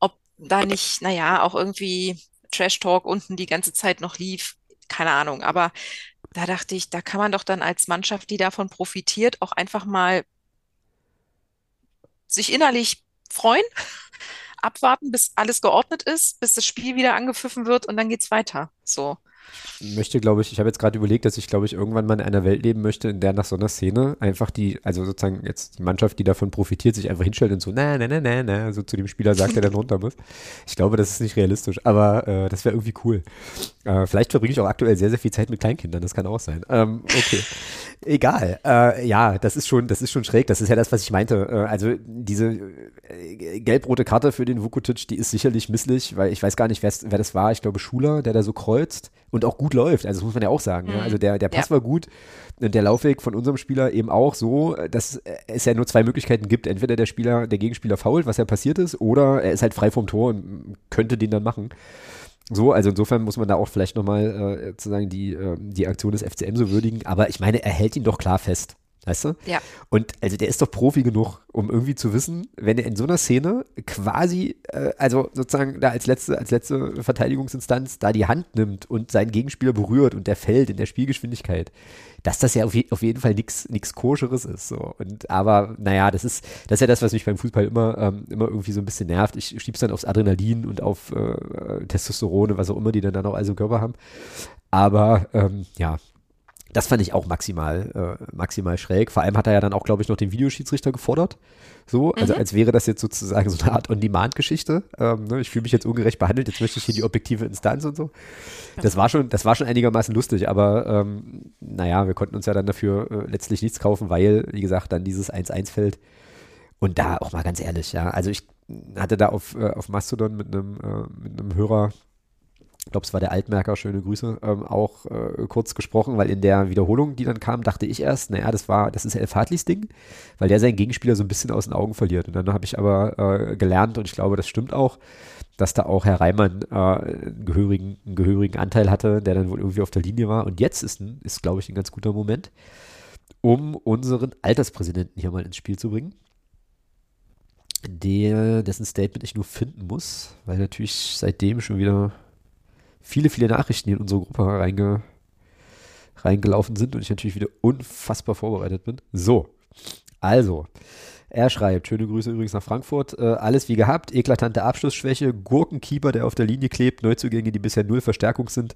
ob da nicht, naja, auch irgendwie Trash Talk unten die ganze Zeit noch lief. Keine Ahnung. Aber da dachte ich, da kann man doch dann als Mannschaft, die davon profitiert, auch einfach mal sich innerlich freuen abwarten, bis alles geordnet ist, bis das Spiel wieder angepfiffen wird und dann geht's weiter. So möchte, glaube ich, ich habe jetzt gerade überlegt, dass ich, glaube ich, irgendwann mal in einer Welt leben möchte, in der nach so einer Szene einfach die, also sozusagen jetzt die Mannschaft, die davon profitiert, sich einfach hinstellt und so, na, na, na, na, na, so zu dem Spieler sagt, der dann runter muss. Ich glaube, das ist nicht realistisch, aber äh, das wäre irgendwie cool. Äh, vielleicht verbringe ich auch aktuell sehr, sehr viel Zeit mit Kleinkindern, das kann auch sein. Ähm, okay. Egal. Äh, ja, das ist schon, das ist schon schräg. Das ist ja das, was ich meinte. Äh, also diese äh, gelb-rote Karte für den Vukotic, die ist sicherlich misslich, weil ich weiß gar nicht, wer das war. Ich glaube Schuler, der da so kreuzt und auch gut läuft. Also das muss man ja auch sagen. Mhm. Ja? Also der, der Pass ja. war gut und der Laufweg von unserem Spieler eben auch so, dass es ja nur zwei Möglichkeiten gibt. Entweder der Spieler, der Gegenspieler fault, was ja passiert ist, oder er ist halt frei vom Tor und könnte den dann machen. So, also insofern muss man da auch vielleicht nochmal äh, sozusagen die, äh, die Aktion des FCM so würdigen. Aber ich meine, er hält ihn doch klar fest. Weißt du? Ja. Und also der ist doch Profi genug, um irgendwie zu wissen, wenn er in so einer Szene quasi, äh, also sozusagen da als letzte, als letzte Verteidigungsinstanz da die Hand nimmt und seinen Gegenspieler berührt und der fällt in der Spielgeschwindigkeit, dass das ja auf, je, auf jeden Fall nichts Koscheres ist. So. Und aber, naja, das ist, das ist ja das, was mich beim Fußball immer, ähm, immer irgendwie so ein bisschen nervt. Ich schieb's dann aufs Adrenalin und auf äh, Testosterone, was auch immer die dann, dann auch also Körper haben. Aber ähm, ja, das fand ich auch maximal, äh, maximal schräg. Vor allem hat er ja dann auch, glaube ich, noch den Videoschiedsrichter gefordert. So, also mhm. als wäre das jetzt sozusagen so eine Art On-Demand-Geschichte. Ähm, ne? Ich fühle mich jetzt ungerecht behandelt, jetzt möchte ich hier die objektive Instanz und so. Das war schon, das war schon einigermaßen lustig, aber ähm, naja, wir konnten uns ja dann dafür äh, letztlich nichts kaufen, weil, wie gesagt, dann dieses 1-1 fällt. Und da auch mal ganz ehrlich, ja, also ich hatte da auf, äh, auf Mastodon mit einem, äh, mit einem Hörer ich glaube, es war der Altmerker, schöne Grüße, ähm, auch äh, kurz gesprochen, weil in der Wiederholung, die dann kam, dachte ich erst, naja, das war, das ist El Fadlis Ding, weil der seinen Gegenspieler so ein bisschen aus den Augen verliert. Und dann habe ich aber äh, gelernt, und ich glaube, das stimmt auch, dass da auch Herr Reimann äh, einen, gehörigen, einen gehörigen Anteil hatte, der dann wohl irgendwie auf der Linie war. Und jetzt ist, ist glaube ich, ein ganz guter Moment, um unseren Alterspräsidenten hier mal ins Spiel zu bringen der, dessen Statement ich nur finden muss, weil natürlich seitdem schon wieder viele, viele Nachrichten in unsere Gruppe reinge, reingelaufen sind und ich natürlich wieder unfassbar vorbereitet bin. So, also, er schreibt, schöne Grüße übrigens nach Frankfurt, äh, alles wie gehabt, eklatante Abschlussschwäche, Gurkenkeeper, der auf der Linie klebt, Neuzugänge, die bisher null Verstärkung sind.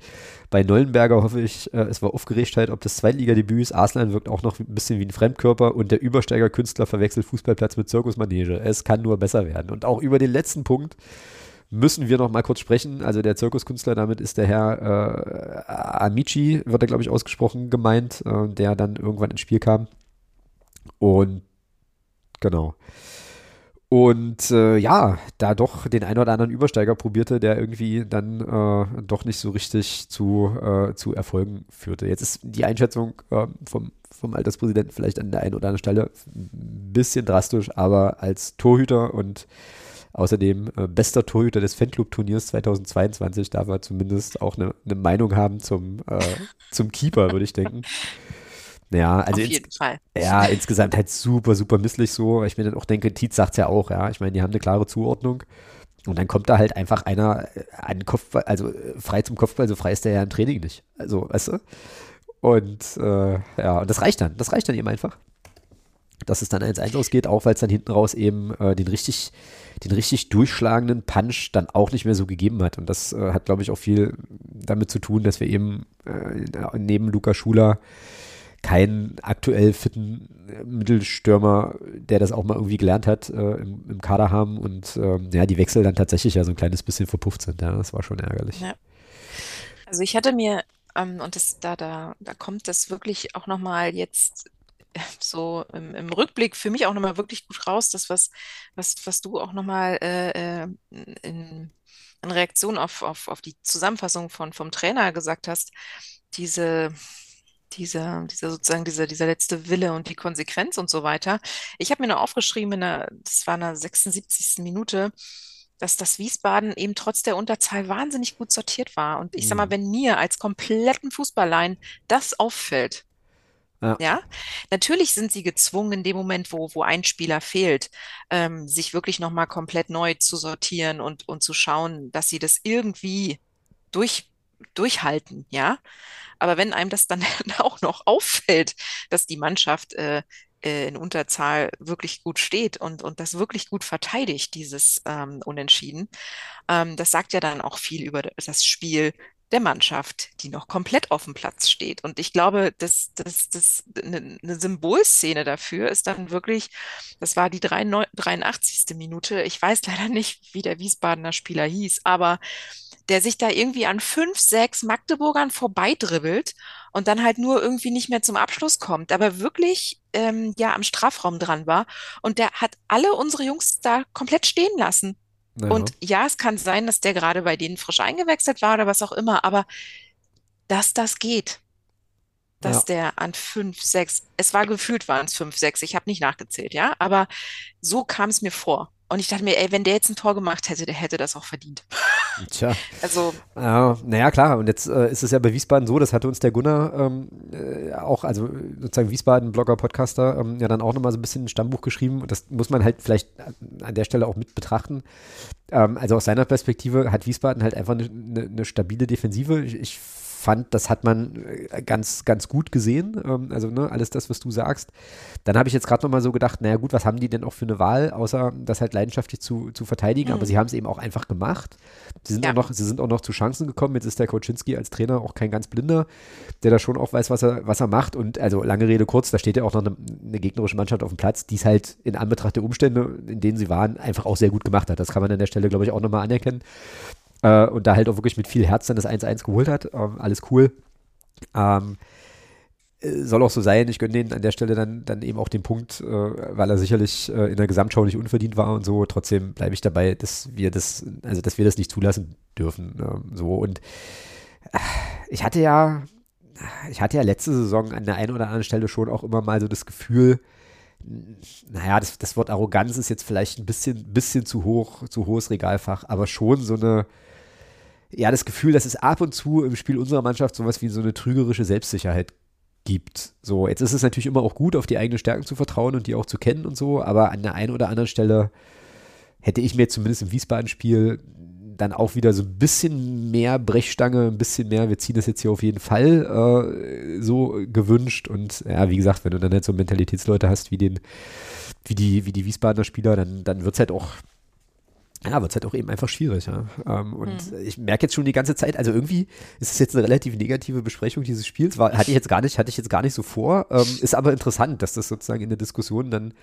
Bei Neuenberger hoffe ich, äh, es war Aufgeregtheit, ob das Zweitligadebüt ist. Arslan wirkt auch noch ein bisschen wie ein Fremdkörper und der Übersteigerkünstler verwechselt Fußballplatz mit Zirkusmanege. Es kann nur besser werden. Und auch über den letzten Punkt müssen wir noch mal kurz sprechen. Also der Zirkuskünstler, damit ist der Herr äh, Amici, wird er glaube ich ausgesprochen, gemeint, äh, der dann irgendwann ins Spiel kam. Und genau. Und äh, ja, da doch den einen oder anderen Übersteiger probierte, der irgendwie dann äh, doch nicht so richtig zu, äh, zu Erfolgen führte. Jetzt ist die Einschätzung äh, vom, vom Alterspräsidenten vielleicht an der einen oder anderen Stelle ein bisschen drastisch, aber als Torhüter und außerdem äh, bester Torhüter des Fanclub-Turniers 2022 darf er zumindest auch eine, eine Meinung haben zum, äh, zum Keeper, würde ich denken. Ja, also Auf jeden Fall. Ja, insgesamt halt super, super misslich so. Ich mir dann auch denke, Tietz sagt es ja auch, ja. Ich meine, die haben eine klare Zuordnung. Und dann kommt da halt einfach einer äh, an Kopfball, also äh, frei zum Kopfball, so frei ist der ja im Training nicht. Also, weißt du? Und äh, ja, und das reicht dann. Das reicht dann eben einfach. Dass es dann 1-1 ausgeht, auch weil es dann hinten raus eben äh, den richtig, den richtig durchschlagenden Punch dann auch nicht mehr so gegeben hat. Und das äh, hat, glaube ich, auch viel damit zu tun, dass wir eben äh, neben Luca Schuler keinen aktuell fitten Mittelstürmer, der das auch mal irgendwie gelernt hat, äh, im, im, Kader haben und ähm, ja, die Wechsel dann tatsächlich ja so ein kleines bisschen verpufft sind. Ja, das war schon ärgerlich. Ja. Also ich hatte mir, ähm, und das, da, da, da kommt das wirklich auch nochmal jetzt äh, so im, im, Rückblick für mich auch nochmal wirklich gut raus, das, was, was, was du auch nochmal äh, äh, in, in Reaktion auf, auf, auf die Zusammenfassung von, vom Trainer gesagt hast, diese dieser, dieser sozusagen dieser, dieser letzte Wille und die Konsequenz und so weiter. Ich habe mir nur aufgeschrieben, in der, das war in der 76. Minute, dass das Wiesbaden eben trotz der Unterzahl wahnsinnig gut sortiert war. Und ich sag mal, mhm. wenn mir als kompletten Fußballlein das auffällt, ja. ja. natürlich sind sie gezwungen, in dem Moment, wo, wo ein Spieler fehlt, ähm, sich wirklich nochmal komplett neu zu sortieren und, und zu schauen, dass sie das irgendwie durch, durchhalten, ja. Aber wenn einem das dann auch noch auffällt, dass die Mannschaft äh, äh, in Unterzahl wirklich gut steht und, und das wirklich gut verteidigt, dieses ähm, Unentschieden, ähm, das sagt ja dann auch viel über das Spiel der Mannschaft, die noch komplett auf dem Platz steht. Und ich glaube, dass das, das eine, eine Symbolszene dafür ist dann wirklich, das war die 83. Minute. Ich weiß leider nicht, wie der Wiesbadener Spieler hieß, aber der sich da irgendwie an fünf, sechs Magdeburgern vorbeidribbelt und dann halt nur irgendwie nicht mehr zum Abschluss kommt, aber wirklich ähm, ja am Strafraum dran war. Und der hat alle unsere Jungs da komplett stehen lassen. Ja. Und ja, es kann sein, dass der gerade bei denen frisch eingewechselt war oder was auch immer, aber dass das geht, dass ja. der an fünf, sechs, es war gefühlt waren es fünf, sechs, ich habe nicht nachgezählt, ja, aber so kam es mir vor. Und ich dachte mir, ey, wenn der jetzt ein Tor gemacht hätte, der hätte das auch verdient. Tja. Also. Ja, naja, klar. Und jetzt äh, ist es ja bei Wiesbaden so, das hatte uns der Gunnar ähm, äh, auch, also sozusagen Wiesbaden-Blogger, Podcaster, ähm, ja dann auch nochmal so ein bisschen ein Stammbuch geschrieben. Und das muss man halt vielleicht an der Stelle auch mit betrachten. Ähm, also aus seiner Perspektive hat Wiesbaden halt einfach eine, eine, eine stabile Defensive. Ich, ich fand, das hat man äh, ganz, ganz gut gesehen. Ähm, also ne, alles das, was du sagst. Dann habe ich jetzt gerade nochmal so gedacht, naja gut, was haben die denn auch für eine Wahl, außer das halt leidenschaftlich zu, zu verteidigen. Mhm. Aber sie haben es eben auch einfach gemacht. Sie sind, ja. auch noch, sie sind auch noch zu Chancen gekommen. Jetzt ist der Koczynski als Trainer auch kein ganz Blinder, der da schon auch weiß, was er, was er macht. Und also lange Rede kurz, da steht ja auch noch eine, eine gegnerische Mannschaft auf dem Platz, die es halt in Anbetracht der Umstände, in denen sie waren, einfach auch sehr gut gemacht hat. Das kann man an der Stelle, glaube ich, auch nochmal anerkennen. Äh, und da halt auch wirklich mit viel Herz dann das 1-1 geholt hat. Ähm, alles cool. Ähm, äh, soll auch so sein. Ich gönne denen an der Stelle dann, dann eben auch den Punkt, äh, weil er sicherlich äh, in der Gesamtschau nicht unverdient war und so. Trotzdem bleibe ich dabei, dass wir das, also dass wir das nicht zulassen dürfen. Ähm, so und äh, ich hatte ja, ich hatte ja letzte Saison an der einen oder anderen Stelle schon auch immer mal so das Gefühl, naja, das, das Wort Arroganz ist jetzt vielleicht ein bisschen, bisschen zu hoch, zu hohes Regalfach, aber schon so eine, ja, das Gefühl, dass es ab und zu im Spiel unserer Mannschaft sowas wie so eine trügerische Selbstsicherheit gibt. So, jetzt ist es natürlich immer auch gut, auf die eigenen Stärken zu vertrauen und die auch zu kennen und so, aber an der einen oder anderen Stelle hätte ich mir zumindest im Wiesbaden-Spiel dann auch wieder so ein bisschen mehr Brechstange, ein bisschen mehr, wir ziehen das jetzt hier auf jeden Fall äh, so gewünscht. Und ja, wie gesagt, wenn du dann halt so Mentalitätsleute hast wie den, wie die, wie die Wiesbadener Spieler, dann, dann wird es halt auch ja, wird es halt auch eben einfach schwierig. Ja. Ähm, und mhm. ich merke jetzt schon die ganze Zeit, also irgendwie ist es jetzt eine relativ negative Besprechung dieses Spiels. War, hatte ich jetzt gar nicht, hatte ich jetzt gar nicht so vor. Ähm, ist aber interessant, dass das sozusagen in der Diskussion dann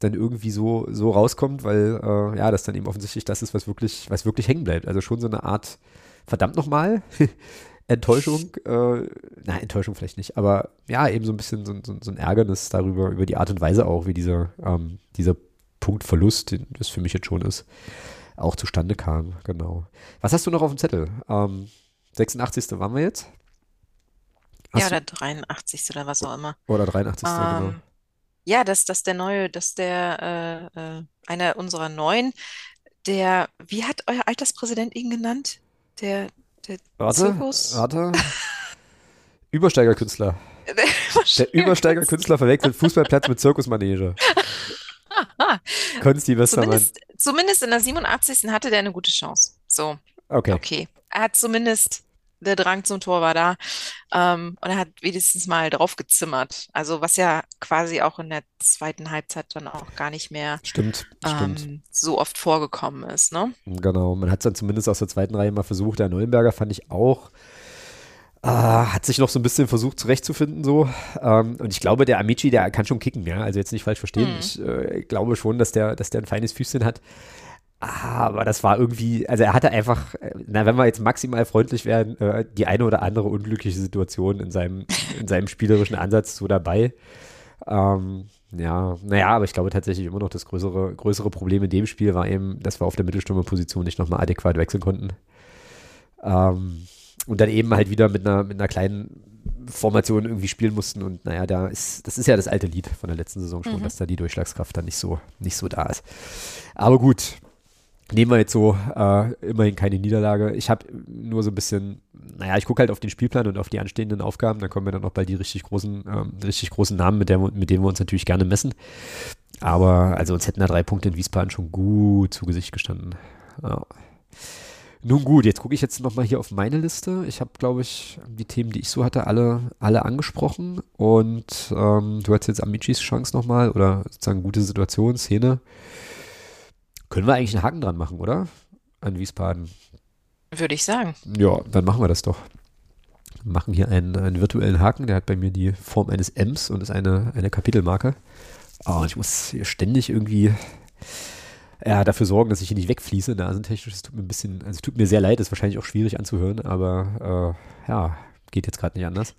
dann irgendwie so, so rauskommt, weil äh, ja, das dann eben offensichtlich das ist, was wirklich, was wirklich hängen bleibt. Also schon so eine Art, verdammt nochmal, Enttäuschung, äh, na, Enttäuschung vielleicht nicht, aber ja, eben so ein bisschen so, so, so, ein Ärgernis darüber, über die Art und Weise auch, wie dieser, ähm, dieser Punktverlust, den das für mich jetzt schon ist, auch zustande kam, genau. Was hast du noch auf dem Zettel? Ähm, 86. waren wir jetzt? Hast ja, oder 83. oder was auch immer. Oder 83. Ähm, genau. Ja, dass, dass der neue, dass der, äh, äh, einer unserer neuen, der, wie hat euer Alterspräsident ihn genannt? Der, der warte, Zirkus? Warte. Übersteigerkünstler. Der Übersteigerkünstler verwechselt Fußballplatz mit Zirkusmanege. Konsti Westermann. Zumindest, zumindest in der 87. hatte der eine gute Chance. So. Okay. Okay. Er hat zumindest, der Drang zum Tor war da. Ähm, und er hat wenigstens mal drauf gezimmert. Also was ja quasi auch in der zweiten Halbzeit dann auch gar nicht mehr stimmt, ähm, stimmt. so oft vorgekommen ist. Ne? Genau. Man hat es dann zumindest aus der zweiten Reihe mal versucht. Der Neuenberger fand ich auch äh, hat sich noch so ein bisschen versucht zurechtzufinden so. Ähm, und ich glaube, der Amici, der kann schon kicken, ja. Also jetzt nicht falsch verstehen. Mhm. Ich äh, glaube schon, dass der, dass der ein feines Füßchen hat. Aber das war irgendwie, also er hatte einfach, äh, na, wenn wir jetzt maximal freundlich werden, äh, die eine oder andere unglückliche Situation in seinem, in seinem spielerischen Ansatz so dabei. Ähm, ja, naja, aber ich glaube tatsächlich immer noch das größere, größere Problem in dem Spiel war eben, dass wir auf der Mittelstürmerposition nicht nochmal adäquat wechseln konnten. Ähm, und dann eben halt wieder mit einer, mit einer kleinen Formation irgendwie spielen mussten. Und naja, da ist, das ist ja das alte Lied von der letzten Saison schon, mhm. dass da die Durchschlagskraft dann nicht so, nicht so da ist. Aber gut, nehmen wir jetzt so äh, immerhin keine Niederlage. Ich habe nur so ein bisschen, naja, ich gucke halt auf den Spielplan und auf die anstehenden Aufgaben. Da kommen wir dann noch bald die richtig großen, ähm, richtig großen Namen, mit, der, mit denen wir uns natürlich gerne messen. Aber also uns hätten da drei Punkte in Wiesbaden schon gut zu Gesicht gestanden. Ja. Nun gut, jetzt gucke ich jetzt nochmal hier auf meine Liste. Ich habe, glaube ich, die Themen, die ich so hatte, alle, alle angesprochen. Und ähm, du hast jetzt Amicis Chance nochmal oder sozusagen gute Situation, Szene. Können wir eigentlich einen Haken dran machen, oder? An Wiesbaden. Würde ich sagen. Ja, dann machen wir das doch. Wir machen hier einen, einen virtuellen Haken, der hat bei mir die Form eines Ms und ist eine, eine Kapitelmarke. Oh, ich muss hier ständig irgendwie ja, dafür sorgen, dass ich hier nicht wegfließe, nasentechnisch. Es tut mir ein bisschen, also es tut mir sehr leid, ist wahrscheinlich auch schwierig anzuhören, aber äh, ja, geht jetzt gerade nicht anders.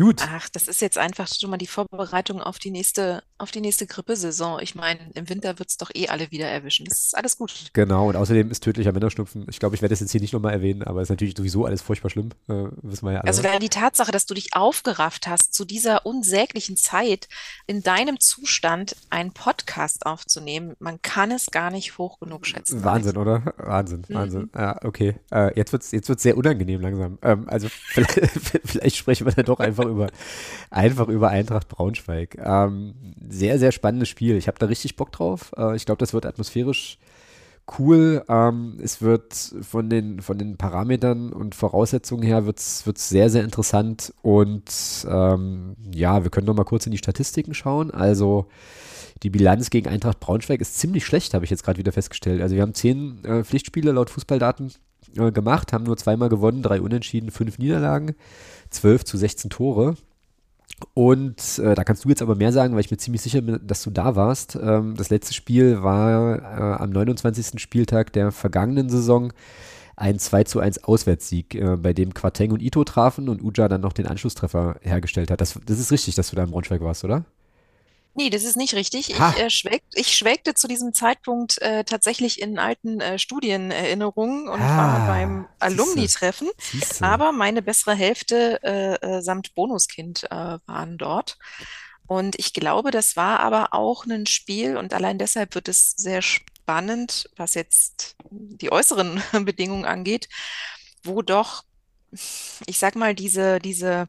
Gut. Ach, das ist jetzt einfach schon mal die Vorbereitung auf die nächste, auf die nächste Grippesaison. Ich meine, im Winter wird es doch eh alle wieder erwischen. Das ist alles gut. Genau, und außerdem ist tödlicher Männerschnupfen. Ich glaube, ich werde das jetzt hier nicht nochmal erwähnen, aber es ist natürlich sowieso alles furchtbar schlimm. Äh, wissen wir ja alle. Also die Tatsache, dass du dich aufgerafft hast, zu dieser unsäglichen Zeit in deinem Zustand einen Podcast aufzunehmen, man kann es gar nicht hoch genug schätzen. Wahnsinn, oder? Wahnsinn, mhm. Wahnsinn. Ja, okay. Äh, jetzt wird es jetzt wird's sehr unangenehm langsam. Ähm, also vielleicht, vielleicht sprechen wir dann doch einfach über, einfach über Eintracht Braunschweig. Ähm, sehr, sehr spannendes Spiel. Ich habe da richtig Bock drauf. Äh, ich glaube, das wird atmosphärisch cool. Ähm, es wird von den, von den Parametern und Voraussetzungen her wird's, wird's sehr, sehr interessant. Und ähm, ja, wir können noch mal kurz in die Statistiken schauen. Also die Bilanz gegen Eintracht Braunschweig ist ziemlich schlecht, habe ich jetzt gerade wieder festgestellt. Also wir haben zehn äh, Pflichtspiele laut Fußballdaten äh, gemacht, haben nur zweimal gewonnen, drei Unentschieden, fünf Niederlagen. 12 zu 16 Tore. Und äh, da kannst du jetzt aber mehr sagen, weil ich mir ziemlich sicher bin, dass du da warst. Ähm, das letzte Spiel war äh, am 29. Spieltag der vergangenen Saison ein 2 zu 1 Auswärtssieg, äh, bei dem Quateng und Ito trafen und Uja dann noch den Anschlusstreffer hergestellt hat. Das, das ist richtig, dass du da im Braunschweig warst, oder? Nee, das ist nicht richtig. Ich, äh, schwelg, ich schwelgte zu diesem Zeitpunkt äh, tatsächlich in alten äh, Studienerinnerungen und ah, war beim Alumni-Treffen. Aber meine bessere Hälfte äh, äh, samt Bonuskind äh, waren dort. Und ich glaube, das war aber auch ein Spiel und allein deshalb wird es sehr spannend, was jetzt die äußeren Bedingungen angeht, wo doch, ich sag mal, diese, diese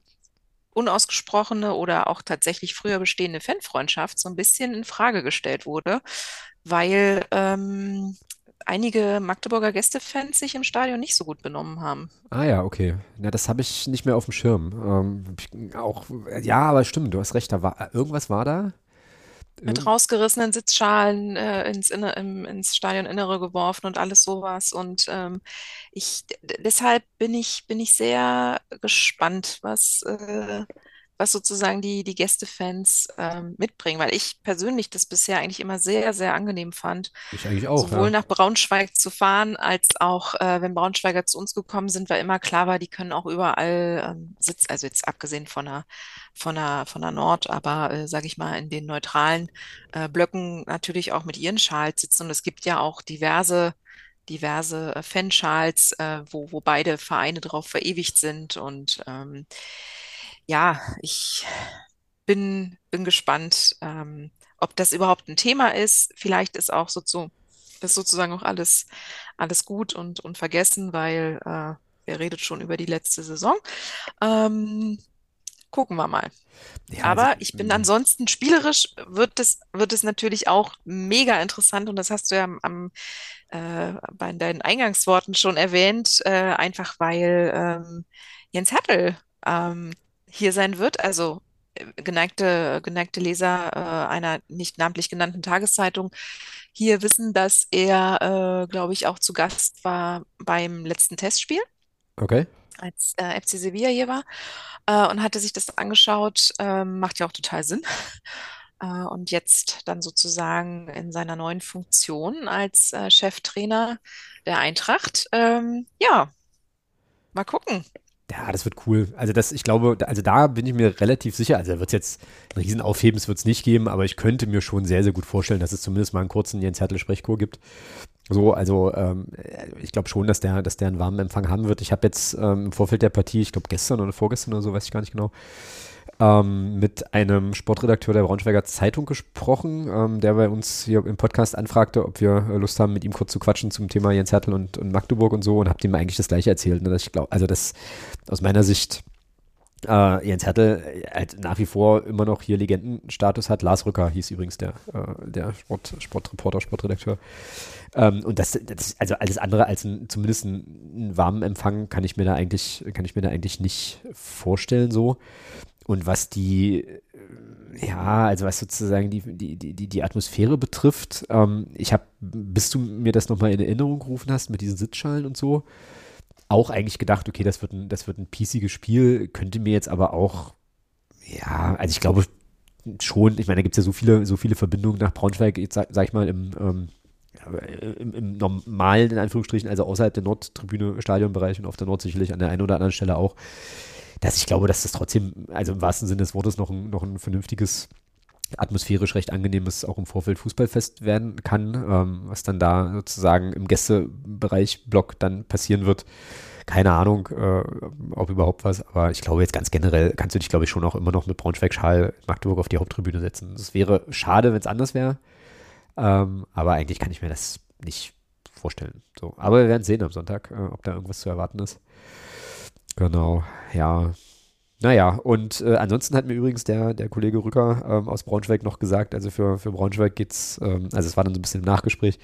unausgesprochene oder auch tatsächlich früher bestehende Fanfreundschaft so ein bisschen in Frage gestellt wurde, weil ähm, einige Magdeburger Gästefans sich im Stadion nicht so gut benommen haben. Ah ja, okay. Ja, das habe ich nicht mehr auf dem Schirm. Ähm, auch, ja, aber stimmt, du hast recht, da war irgendwas war da. Mit rausgerissenen Sitzschalen äh, ins, Inne, im, ins Stadioninnere geworfen und alles sowas. Und ähm, ich deshalb bin ich, bin ich sehr gespannt, was, äh, was sozusagen die, die Gästefans ähm, mitbringen, weil ich persönlich das bisher eigentlich immer sehr, sehr angenehm fand, Ich eigentlich auch, sowohl ja. nach Braunschweig zu fahren, als auch, äh, wenn Braunschweiger zu uns gekommen sind, weil immer klar war, die können auch überall ähm, sitzen, also jetzt abgesehen von der, von der, von der Nord, aber äh, sage ich mal, in den neutralen äh, Blöcken natürlich auch mit ihren Schals sitzen. Und es gibt ja auch diverse diverse äh, Fanschals, äh, wo, wo beide Vereine drauf verewigt sind. Und ähm, ja, ich bin, bin gespannt, ähm, ob das überhaupt ein Thema ist. Vielleicht ist auch so, so ist sozusagen auch alles, alles gut und, und vergessen, weil äh, wer redet schon über die letzte Saison. Ähm, gucken wir mal. Ja, Aber also, ich bin mm, ansonsten spielerisch wird es, wird es natürlich auch mega interessant und das hast du ja am, am äh, bei deinen Eingangsworten schon erwähnt, äh, einfach weil ähm, Jens Hertel ähm, hier sein wird. Also äh, geneigte, geneigte Leser äh, einer nicht namentlich genannten Tageszeitung hier wissen, dass er, äh, glaube ich, auch zu Gast war beim letzten Testspiel okay. als äh, FC Sevilla hier war äh, und hatte sich das angeschaut. Ähm, macht ja auch total Sinn. Äh, und jetzt dann sozusagen in seiner neuen Funktion als Cheftrainer der Eintracht. Ähm, ja, mal gucken. Ja, das wird cool. Also das, ich glaube, also da bin ich mir relativ sicher. Also da wird es jetzt ein Riesenaufhebens wird es nicht geben, aber ich könnte mir schon sehr, sehr gut vorstellen, dass es zumindest mal einen kurzen Jens Hertel Sprechchor gibt. So, also ähm, ich glaube schon, dass der, dass der einen warmen Empfang haben wird. Ich habe jetzt ähm, im Vorfeld der Partie, ich glaube gestern oder vorgestern oder so, weiß ich gar nicht genau, ähm, mit einem Sportredakteur der Braunschweiger Zeitung gesprochen, ähm, der bei uns hier im Podcast anfragte, ob wir äh, Lust haben, mit ihm kurz zu quatschen zum Thema Jens Hertel und, und Magdeburg und so und habe ihm eigentlich das gleiche erzählt. Ne, ich glaube, also das aus meiner Sicht äh, Jens Hertel äh, halt nach wie vor immer noch hier Legendenstatus hat. Lars Rücker hieß übrigens der, äh, der Sport, Sportreporter, Sportredakteur. Ähm, und das, das, also alles andere als ein, zumindest einen, einen warmen Empfang kann ich mir da eigentlich, kann ich mir da eigentlich nicht vorstellen so. Und was die, äh, ja, also was sozusagen die, die, die, die- Atmosphäre betrifft, ähm, ich habe, bis du mir das nochmal in Erinnerung gerufen hast mit diesen Sitzschalen und so, auch eigentlich gedacht, okay, das wird ein, das wird ein piesiges Spiel, könnte mir jetzt aber auch, ja, also ich glaube schon, ich meine, da gibt es ja so viele, so viele Verbindungen nach Braunschweig, jetzt sag, sag ich mal, im, ähm, im, im normalen, in Anführungsstrichen, also außerhalb der Nordtribüne, Stadionbereich und auf der Nord sicherlich an der einen oder anderen Stelle auch, dass ich glaube, dass das trotzdem, also im wahrsten Sinne des Wortes, noch ein, noch ein vernünftiges, atmosphärisch recht angenehmes, auch im Vorfeld Fußballfest werden kann, ähm, was dann da sozusagen im Gästebereich Block dann passieren wird. Keine Ahnung, äh, ob überhaupt was, aber ich glaube jetzt ganz generell kannst du dich, glaube ich, schon auch immer noch mit Braunschweig-Schal Magdeburg auf die Haupttribüne setzen. Es wäre schade, wenn es anders wäre, ähm, aber eigentlich kann ich mir das nicht vorstellen. So, aber wir werden sehen am Sonntag, äh, ob da irgendwas zu erwarten ist. Genau, ja. Naja, und äh, ansonsten hat mir übrigens der, der Kollege Rücker ähm, aus Braunschweig noch gesagt, also für, für Braunschweig geht's, ähm, also es war dann so ein bisschen im Nachgespräch,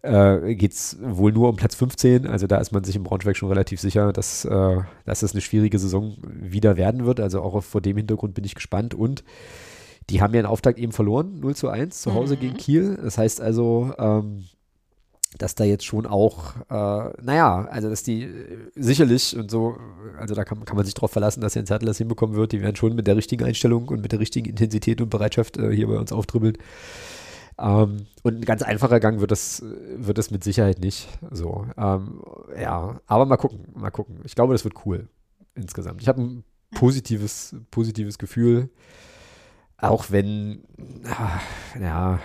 äh, geht es wohl nur um Platz 15. Also da ist man sich in Braunschweig schon relativ sicher, dass, äh, dass es eine schwierige Saison wieder werden wird. Also auch vor dem Hintergrund bin ich gespannt. Und die haben ja einen Auftakt eben verloren, 0 zu 1 zu Hause Mhm. gegen Kiel. Das heißt also, ähm, dass da jetzt schon auch, äh, naja, also dass die äh, sicherlich und so, also da kann, kann man sich drauf verlassen, dass Jens Hertel das hinbekommen wird. Die werden schon mit der richtigen Einstellung und mit der richtigen Intensität und Bereitschaft äh, hier bei uns aufdribbeln. Ähm, und ein ganz einfacher Gang wird das, wird das mit Sicherheit nicht. So, ähm, ja, aber mal gucken, mal gucken. Ich glaube, das wird cool insgesamt. Ich habe ein positives, positives Gefühl, auch wenn, ah, ja,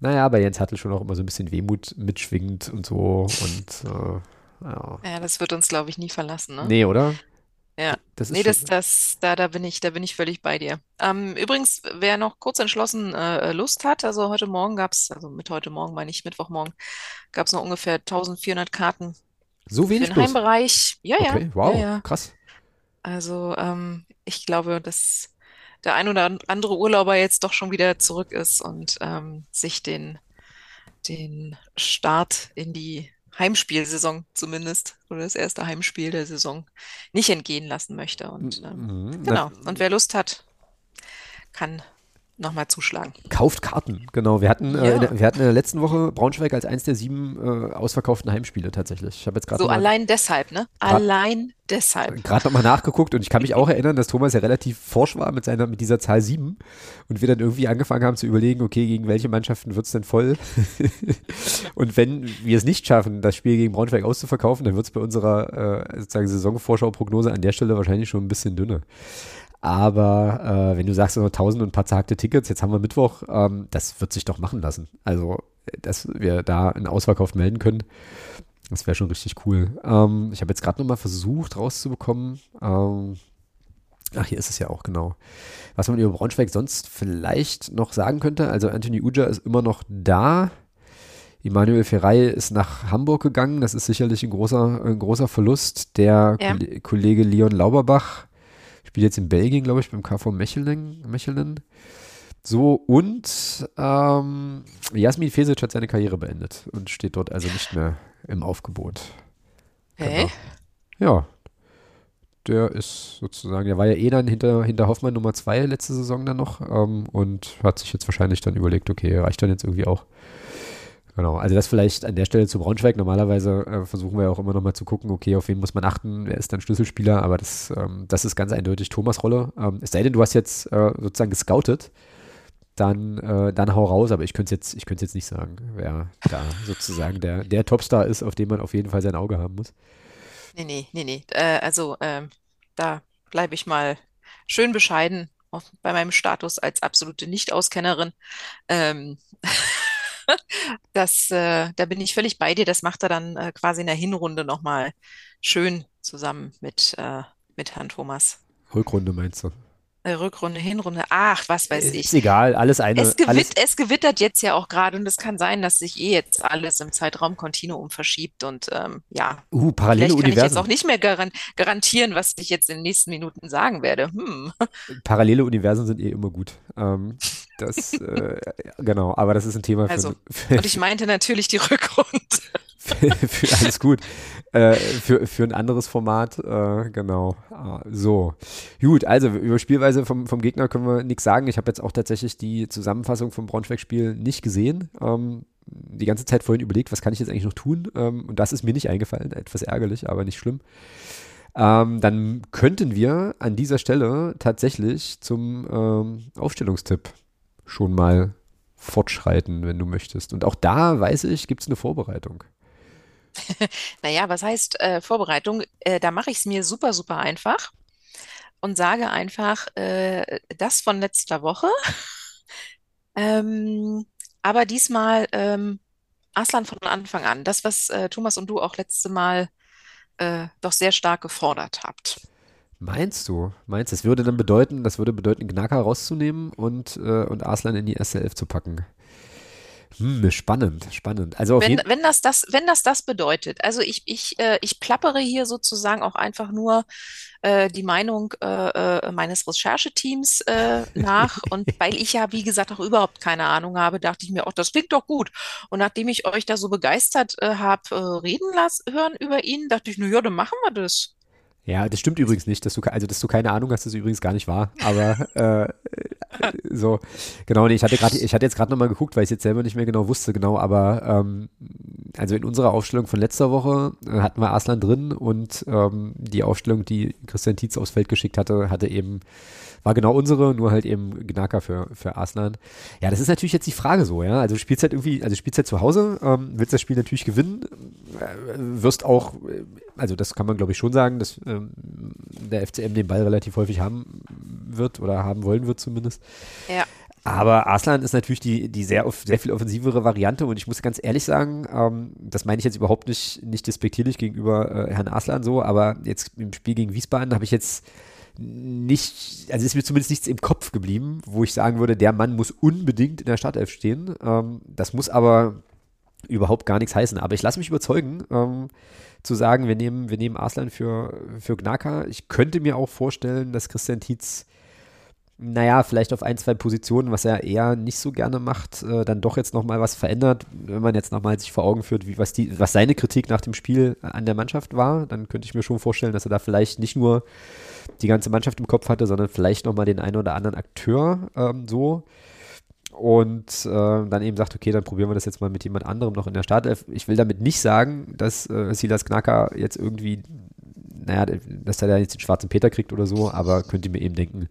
naja, bei Jens Hattel schon auch immer so ein bisschen Wehmut mitschwingt und so und äh, ja. Ja, das wird uns, glaube ich, nie verlassen, ne? Nee, oder? Ja. Das ist Nee, das, das, da, da bin ich, da bin ich völlig bei dir. Ähm, übrigens, wer noch kurz entschlossen äh, Lust hat, also heute Morgen gab es, also mit heute Morgen meine ich Mittwochmorgen, gab es noch ungefähr 1400 Karten so für wenig den bloß. Heimbereich. Ja, ja, Okay, wow, ja, ja. krass. Also ähm, ich glaube, dass der ein oder andere Urlauber jetzt doch schon wieder zurück ist und ähm, sich den, den Start in die Heimspielsaison zumindest oder das erste Heimspiel der Saison nicht entgehen lassen möchte. Und ähm, Mhm, genau. na- Und wer Lust hat, kann nochmal zuschlagen. Kauft Karten, genau. Wir hatten, äh, Ja. in der, wir hatten in der letzten Woche Braunschweig als eins der sieben äh, ausverkauften Heimspiele tatsächlich. Ich habe jetzt gerade So allein deshalb, ne? Allein deshalb. gerade nochmal nachgeguckt und ich kann mich auch erinnern, dass Thomas ja relativ forsch war mit seiner, mit dieser Zahl 7 und wir dann irgendwie angefangen haben zu überlegen, okay, gegen welche Mannschaften wird es denn voll? und wenn wir es nicht schaffen, das Spiel gegen Braunschweig auszuverkaufen, dann wird es bei unserer äh, sozusagen Saisonvorschau-Prognose an der Stelle wahrscheinlich schon ein bisschen dünner. Aber äh, wenn du sagst, noch 1000 und ein paar zagte Tickets, jetzt haben wir Mittwoch, ähm, das wird sich doch machen lassen. Also, dass wir da einen Ausverkauf melden können, das wäre schon richtig cool. Ähm, ich habe jetzt gerade nochmal versucht rauszubekommen. Ähm, ach, hier ist es ja auch genau. Was man über Braunschweig sonst vielleicht noch sagen könnte. Also Anthony Uja ist immer noch da. Immanuel Ferrei ist nach Hamburg gegangen. Das ist sicherlich ein großer, ein großer Verlust. Der Ja. Kolle- Kollege Leon Lauberbach spielt jetzt in Belgien, glaube ich, beim KV Mechelen. Mechelen. So, und ähm, Jasmin Fesic hat seine Karriere beendet und steht dort also nicht mehr im Aufgebot. Hey? Genau. Ja. Der ist sozusagen, der war ja eh dann hinter, hinter Hoffmann Nummer zwei letzte Saison dann noch ähm, und hat sich jetzt wahrscheinlich dann überlegt, okay, reicht dann jetzt irgendwie auch. Genau, also das vielleicht an der Stelle zu Braunschweig. Normalerweise äh, versuchen wir auch immer noch mal zu gucken, okay, auf wen muss man achten, wer ist dann Schlüsselspieler, aber das, ähm, das ist ganz eindeutig Thomas Rolle. Ähm, es sei denn, du hast jetzt äh, sozusagen gescoutet, dann, äh, dann hau raus, aber ich könnte es jetzt, jetzt nicht sagen, wer da sozusagen der, der Topstar ist, auf den man auf jeden Fall sein Auge haben muss. Nee, nee, nee, nee. Äh, also ähm, da bleibe ich mal schön bescheiden auf, bei meinem Status als absolute Nicht-Auskennerin. Ähm, das, äh, da bin ich völlig bei dir. Das macht er dann äh, quasi in der Hinrunde nochmal schön zusammen mit, äh, mit Herrn Thomas. Rückrunde meinst du? Äh, Rückrunde, Hinrunde, ach, was weiß Ist ich. egal, alles eine. Es, gewit alles, es gewittert jetzt ja auch gerade und es kann sein, dass sich eh jetzt alles im Zeitraum Kontinuum verschiebt und ähm, ja, uh, parallele vielleicht kann ich jetzt Universen. auch nicht mehr garan garantieren, was ich jetzt in den nächsten Minuten sagen werde. Hm. Parallele Universen sind eh immer gut. Ähm, das, äh, genau, aber das ist ein Thema für, Also, für, Und ich meinte natürlich die Rückrunde. für, für alles gut. Äh, für, für ein anderes Format, äh, genau. Ah, so. Gut, also über Spielweise vom, vom Gegner können wir nichts sagen. Ich habe jetzt auch tatsächlich die Zusammenfassung vom Braunschweig-Spiel nicht gesehen. Ähm, die ganze Zeit vorhin überlegt, was kann ich jetzt eigentlich noch tun? Ähm, und das ist mir nicht eingefallen. Etwas ärgerlich, aber nicht schlimm. Ähm, dann könnten wir an dieser Stelle tatsächlich zum ähm, Aufstellungstipp schon mal fortschreiten, wenn du möchtest. Und auch da weiß ich, gibt es eine Vorbereitung. Naja, was heißt äh, Vorbereitung? Äh, da mache ich es mir super, super einfach und sage einfach äh, das von letzter Woche. Ähm, aber diesmal ähm, Arslan von Anfang an. Das, was äh, Thomas und du auch letzte Mal äh, doch sehr stark gefordert habt. Meinst du? Meinst du? Das würde dann bedeuten, das würde bedeuten, Gnaka rauszunehmen und, äh, und Arslan in die erste Elf zu packen. Hm, spannend, spannend. Also Wenn, wenn das das, wenn das das bedeutet, also ich, ich, äh, ich plappere hier sozusagen auch einfach nur äh, die Meinung äh, äh, meines Rechercheteams äh, nach und weil ich ja, wie gesagt, auch überhaupt keine Ahnung habe, dachte ich mir, auch das klingt doch gut. Und nachdem ich euch da so begeistert äh, habe reden lassen, hören über ihn, dachte ich, na ja, dann machen wir das. Ja, das stimmt übrigens nicht, dass du, also dass du keine Ahnung hast, ist übrigens gar nicht wahr. Aber äh, so, genau, nee, ich hatte gerade, ich hatte jetzt gerade nochmal geguckt, weil ich jetzt selber nicht mehr genau wusste, genau, aber ähm, also in unserer Aufstellung von letzter Woche äh, hatten wir Arslan drin und ähm, die Aufstellung, die Christian Tietz aufs Feld geschickt hatte, hatte eben, war genau unsere, nur halt eben Gnaka für, für Arslan. Ja, das ist natürlich jetzt die Frage so, ja. Also spielst halt irgendwie, also spielst halt zu Hause, ähm, willst das Spiel natürlich gewinnen, äh, wirst auch, äh, also das kann man glaube ich schon sagen, dass ähm, der FCM den Ball relativ häufig haben wird oder haben wollen wird zumindest. Ja. Aber Arslan ist natürlich die, die sehr, sehr viel offensivere Variante und ich muss ganz ehrlich sagen, ähm, das meine ich jetzt überhaupt nicht, nicht despektierlich gegenüber äh, Herrn Arslan so, aber jetzt im Spiel gegen Wiesbaden habe ich jetzt nicht, also ist mir zumindest nichts im Kopf geblieben, wo ich sagen würde, der Mann muss unbedingt in der Startelf stehen. Ähm, das muss aber überhaupt gar nichts heißen. Aber ich lasse mich überzeugen, ähm, zu sagen, wir nehmen, wir nehmen Arslan für, für Gnaka. Ich könnte mir auch vorstellen, dass Christian Tietz naja, vielleicht auf ein, zwei Positionen, was er eher nicht so gerne macht, äh, dann doch jetzt nochmal was verändert. Wenn man jetzt nochmal sich vor Augen führt, wie, was, die, was seine Kritik nach dem Spiel an der Mannschaft war, dann könnte ich mir schon vorstellen, dass er da vielleicht nicht nur die ganze Mannschaft im Kopf hatte, sondern vielleicht nochmal den einen oder anderen Akteur ähm, so. Und äh, dann eben sagt, okay, dann probieren wir das jetzt mal mit jemand anderem noch in der Startelf. Ich will damit nicht sagen, dass äh, Silas Knacker jetzt irgendwie, naja, dass er da jetzt den schwarzen Peter kriegt oder so, aber könnt ihr mir eben denken,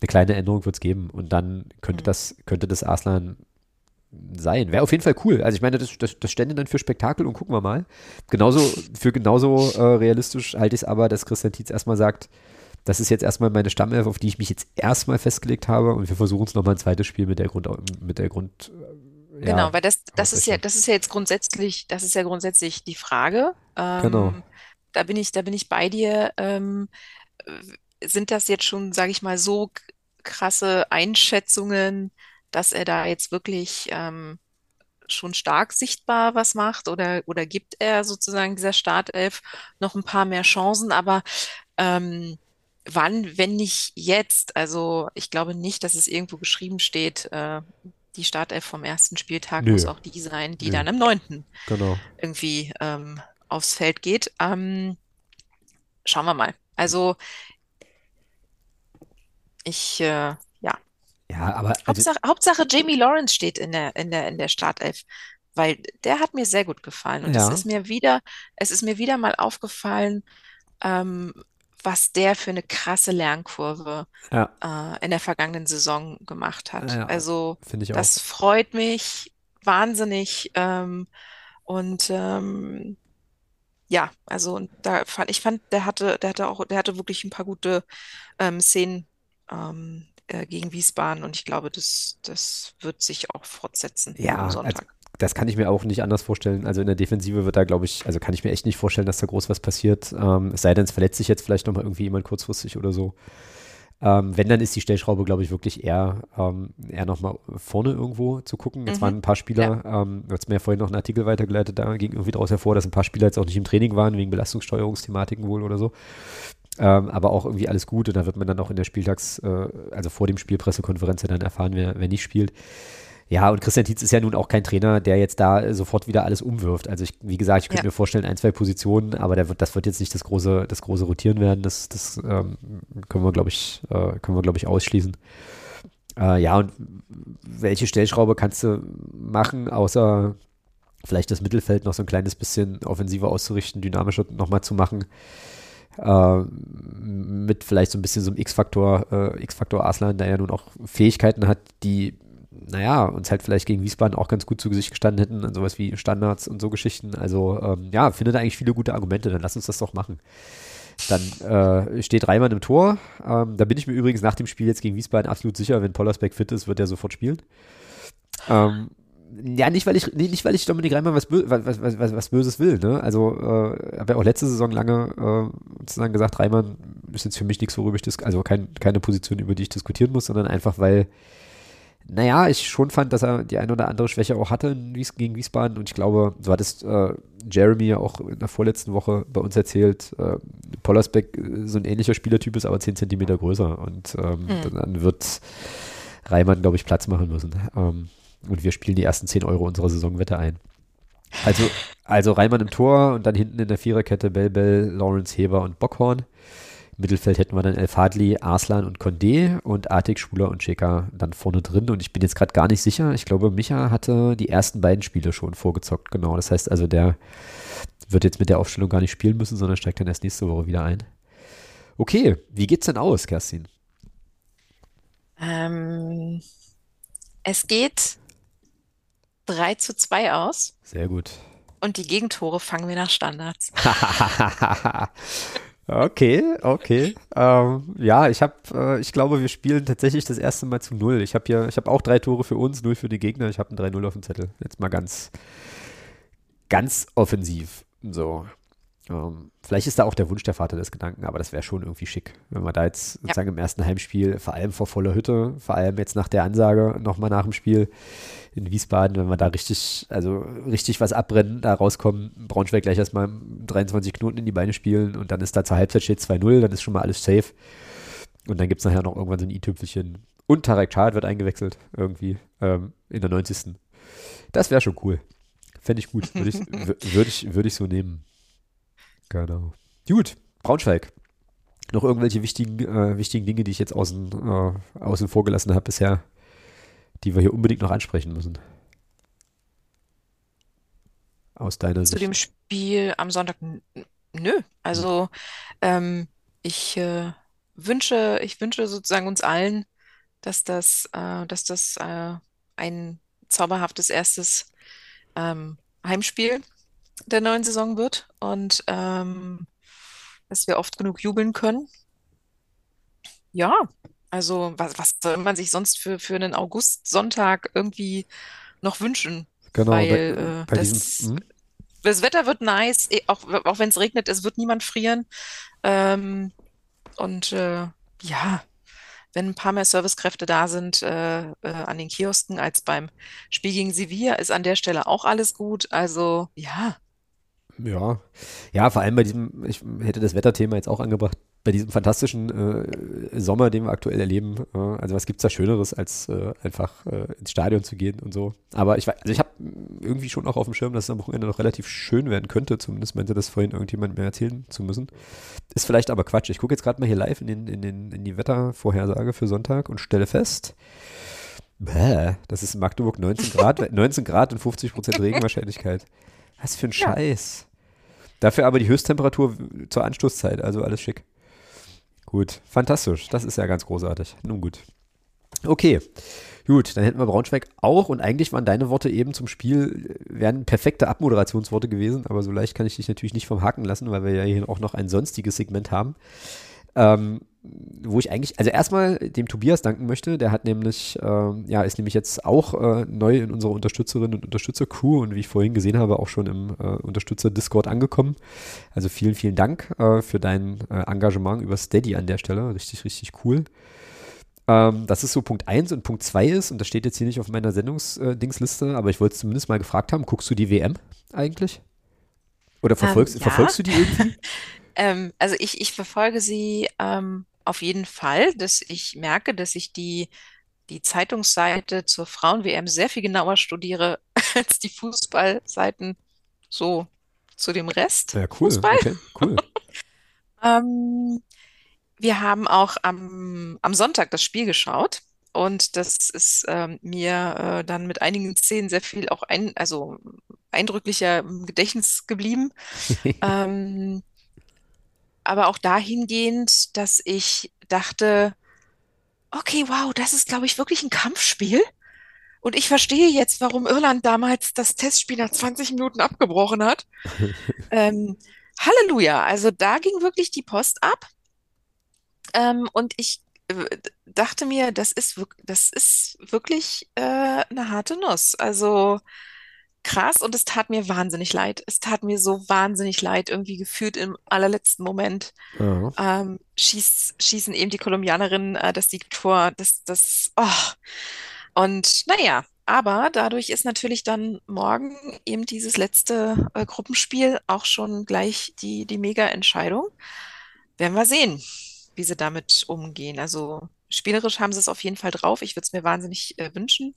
eine kleine Änderung wird es geben und dann könnte mhm. das, könnte das Arslan sein. Wäre auf jeden Fall cool. Also ich meine, das, das, das stände dann für Spektakel und gucken wir mal. Genauso, für genauso äh, realistisch halte ich es aber, dass Christian Tietz erstmal sagt, das ist jetzt erstmal meine Stammelf, auf die ich mich jetzt erstmal festgelegt habe und wir versuchen es nochmal ein zweites Spiel mit der Grund, mit der Grund. Ja, genau, weil das, das ist ja, das ist ja jetzt grundsätzlich, das ist ja grundsätzlich die Frage. Ähm, genau. Da bin ich, da bin ich bei dir. Ähm, sind das jetzt schon, sage ich mal, so krasse Einschätzungen, dass er da jetzt wirklich ähm, schon stark sichtbar was macht oder, oder gibt er sozusagen dieser Startelf noch ein paar mehr Chancen? Aber ähm, wann, wenn nicht jetzt? Also ich glaube nicht, dass es irgendwo geschrieben steht, äh, die Startelf vom ersten Spieltag Nö. muss auch die sein, die Nö. dann am neunten genau. irgendwie ähm, aufs Feld geht. Ähm, schauen wir mal. Also ich, äh, ja. Ja, aber. Also, Hauptsache, Hauptsache Jamie Lawrence steht in der, in der, in der Startelf. Weil der hat mir sehr gut gefallen. Und ja. es ist mir wieder, es ist mir wieder mal aufgefallen, ähm, was der für eine krasse Lernkurve ja. äh, in der vergangenen Saison gemacht hat. Ja, also das freut mich wahnsinnig. Ähm, und ähm, ja, also da fand ich fand, der hatte, der hatte auch, der hatte wirklich ein paar gute ähm, Szenen ähm, äh, gegen Wiesbaden und ich glaube, das, das wird sich auch fortsetzen ja, am Sonntag. Das kann ich mir auch nicht anders vorstellen. Also in der Defensive wird da, glaube ich, also kann ich mir echt nicht vorstellen, dass da groß was passiert. Ähm, es sei denn, es verletzt sich jetzt vielleicht nochmal irgendwie jemand kurzfristig oder so. Ähm, wenn, dann ist die Stellschraube, glaube ich, wirklich eher, ähm, eher nochmal vorne irgendwo zu gucken. Jetzt mhm. waren ein paar Spieler, ja. ähm, du hast mir ja vorhin noch einen Artikel weitergeleitet, da ging irgendwie daraus hervor, dass ein paar Spieler jetzt auch nicht im Training waren, wegen Belastungssteuerungsthematiken wohl oder so. Ähm, aber auch irgendwie alles gut und da wird man dann auch in der Spieltags-, äh, also vor dem Spielpressekonferenz dann erfahren, wer, wer nicht spielt. Ja, und Christian Tietz ist ja nun auch kein Trainer, der jetzt da sofort wieder alles umwirft. Also ich, wie gesagt, ich könnte ja. mir vorstellen, ein, zwei Positionen, aber der wird, das wird jetzt nicht das große, das große Rotieren werden. Das, das ähm, können wir, glaube ich, äh, können wir, glaube ich, ausschließen. Äh, ja, und welche Stellschraube kannst du machen, außer vielleicht das Mittelfeld noch so ein kleines bisschen offensiver auszurichten, dynamischer nochmal zu machen? Äh, mit vielleicht so ein bisschen so einem X-Faktor, äh, X-Faktor Aslan, der ja nun auch Fähigkeiten hat, die, naja, uns halt vielleicht gegen Wiesbaden auch ganz gut zu Gesicht gestanden hätten, an sowas wie Standards und so Geschichten. Also, ähm, ja, findet eigentlich viele gute Argumente, dann lass uns das doch machen. Dann äh, steht Reimann im Tor. Ähm, da bin ich mir übrigens nach dem Spiel jetzt gegen Wiesbaden absolut sicher, wenn Pollersbeck fit ist, wird er sofort spielen. Ähm, ja, nicht weil ich nicht weil ich Dominik Reimann was, was, was, was, Böses will. Ne? Also äh, habe ja auch letzte Saison lange äh, sozusagen gesagt, Reimann ist jetzt für mich nichts, worüber ich also kein, keine Position, über die ich diskutieren muss, sondern einfach weil, naja, ich schon fand, dass er die eine oder andere Schwäche auch hatte gegen Wiesbaden und ich glaube, so hat es äh, Jeremy ja auch in der vorletzten Woche bei uns erzählt, äh, Pollersbeck äh, so ein ähnlicher Spielertyp ist, aber 10 Zentimeter größer und ähm, mhm. dann wird Reimann, glaube ich, Platz machen müssen. Ähm, und wir spielen die ersten 10 Euro unserer Saisonwette ein. Also, also Reimann im Tor und dann hinten in der Viererkette Bell Bell, Lawrence Heber und Bockhorn. Im Mittelfeld hätten wir dann El Fadli, Arslan und Condé und Artik, Schuler und Cheka dann vorne drin. Und ich bin jetzt gerade gar nicht sicher. Ich glaube, Micha hatte die ersten beiden Spiele schon vorgezockt. Genau. Das heißt also, der wird jetzt mit der Aufstellung gar nicht spielen müssen, sondern steigt dann erst nächste Woche wieder ein. Okay, wie geht's denn aus, Kerstin? Ähm, es geht 3 zu 2 aus. Sehr gut. Und die Gegentore fangen wir nach Standards. okay, okay. Ähm, ja, ich habe, äh, ich glaube, wir spielen tatsächlich das erste Mal zu null. Ich habe hier, ich habe auch drei Tore für uns, null für die Gegner. Ich habe ein 3-0 auf dem Zettel. Jetzt mal ganz, ganz offensiv. So. Ähm, vielleicht ist da auch der Wunsch der Vater des Gedanken, aber das wäre schon irgendwie schick, wenn wir da jetzt sozusagen ja. im ersten Heimspiel, vor allem vor voller Hütte, vor allem jetzt nach der Ansage nochmal nach dem Spiel in Wiesbaden, wenn wir da richtig, also richtig was abbrennen, da rauskommen, Braunschweig gleich erstmal 23 Knoten in die Beine spielen und dann ist da zur Halbzeit steht 2-0, dann ist schon mal alles safe. und dann gibt es nachher noch irgendwann so ein i-Tüpfelchen. Und Tarek Chad wird eingewechselt, irgendwie, ähm, in der 90. Das wäre schon cool. Fände ich gut. Würde ich, würd ich, würd ich so nehmen. Genau. Gut, Braunschweig. Noch irgendwelche wichtigen, äh, wichtigen Dinge, die ich jetzt außen, äh, außen vor gelassen habe bisher, die wir hier unbedingt noch ansprechen müssen? Aus deiner Zu Sicht. dem Spiel am Sonntag, nö. Also ähm, ich äh, wünsche, ich wünsche sozusagen uns allen, dass das, äh, dass das äh, ein zauberhaftes erstes ähm, Heimspiel der neuen Saison wird und ähm, dass wir oft genug jubeln können. Ja, also was, was soll man sich sonst für, für einen Augustsonntag irgendwie noch wünschen? Genau, bei, Weil äh, bei das, diesem, hm? das Wetter wird nice, eh, auch, auch wenn es regnet, es wird niemand frieren. Ähm, und äh, ja, wenn ein paar mehr Servicekräfte da sind äh, äh, an den Kiosken als beim Spiel gegen Sevilla, ist an der Stelle auch alles gut. Also ja, Ja, ja, vor allem bei diesem, ich hätte das Wetterthema jetzt auch angebracht, bei diesem fantastischen äh, Sommer, den wir aktuell erleben. Äh, also was gibt's da Schöneres, als äh, einfach äh, ins Stadion zu gehen und so. Aber ich, also ich habe irgendwie schon auch auf dem Schirm, dass es am Wochenende noch relativ schön werden könnte. Zumindest meinte das vorhin irgendjemand mir erzählen zu müssen. Ist vielleicht aber Quatsch. Ich gucke jetzt gerade mal hier live in, den, in, den, in die Wettervorhersage für Sonntag und stelle fest, bäh, das ist in Magdeburg 19 Grad, 19 Grad und 50 Prozent Regenwahrscheinlichkeit. Was für ein Ja. Scheiß. Dafür aber die Höchsttemperatur zur Anstoßzeit, also alles schick. Gut, fantastisch. Das ist ja ganz großartig. Nun gut. Okay, gut, dann hätten wir Braunschweig auch und eigentlich waren deine Worte eben zum Spiel, äh, wären perfekte Abmoderationsworte gewesen, aber so leicht kann ich dich natürlich nicht vom Haken lassen, weil wir ja hier auch noch ein sonstiges Segment haben. Ähm, wo ich eigentlich, also erstmal dem Tobias danken möchte, der hat nämlich, ähm, ja, ist nämlich jetzt auch äh, neu in unserer Unterstützerinnen und Unterstützer-Crew und wie ich vorhin gesehen habe, auch schon im äh, Unterstützer-Discord angekommen. Also vielen, vielen Dank äh, für dein äh, Engagement über Steady an der Stelle. Richtig, richtig cool. Ähm, das ist so Punkt 1 und Punkt 2 ist, und das steht jetzt hier nicht auf meiner Sendungsdingsliste, aber ich wollte es zumindest mal gefragt haben, guckst du die WM eigentlich? Oder verfolgst, ja. verfolgst du die irgendwie? Ähm, also ich, ich verfolge sie ähm, auf jeden Fall, dass ich merke, dass ich die, die Zeitungsseite zur Frauen-WM sehr viel genauer studiere als die Fußballseiten so zu dem Rest. Ja, cool. Fußball. Okay, cool. Ähm, wir haben auch am, am Sonntag das Spiel geschaut und das ist ähm, mir äh, dann mit einigen Szenen sehr viel auch ein, also eindrücklicher im Gedächtnis geblieben. Ähm, aber auch dahingehend, dass ich dachte, okay, wow, das ist, glaube ich, wirklich ein Kampfspiel. Und ich verstehe jetzt, warum Irland damals das Testspiel nach 20 Minuten abgebrochen hat. Ähm, Halleluja, also da ging wirklich die Post ab. Ähm, und ich äh, dachte mir, das ist, das ist wirklich äh, eine harte Nuss. Also krass und es tat mir wahnsinnig leid. Es tat mir so wahnsinnig leid, irgendwie gefühlt im allerletzten Moment Ja. ähm, schieß, schießen eben die Kolumbianerinnen äh, das Siegtor. Das, das, oh. Und naja, aber dadurch ist natürlich dann morgen eben dieses letzte äh, Gruppenspiel auch schon gleich die, die Mega-Entscheidung. Werden wir sehen, wie sie damit umgehen. Also spielerisch haben sie es auf jeden Fall drauf. Ich würde es mir wahnsinnig äh, wünschen.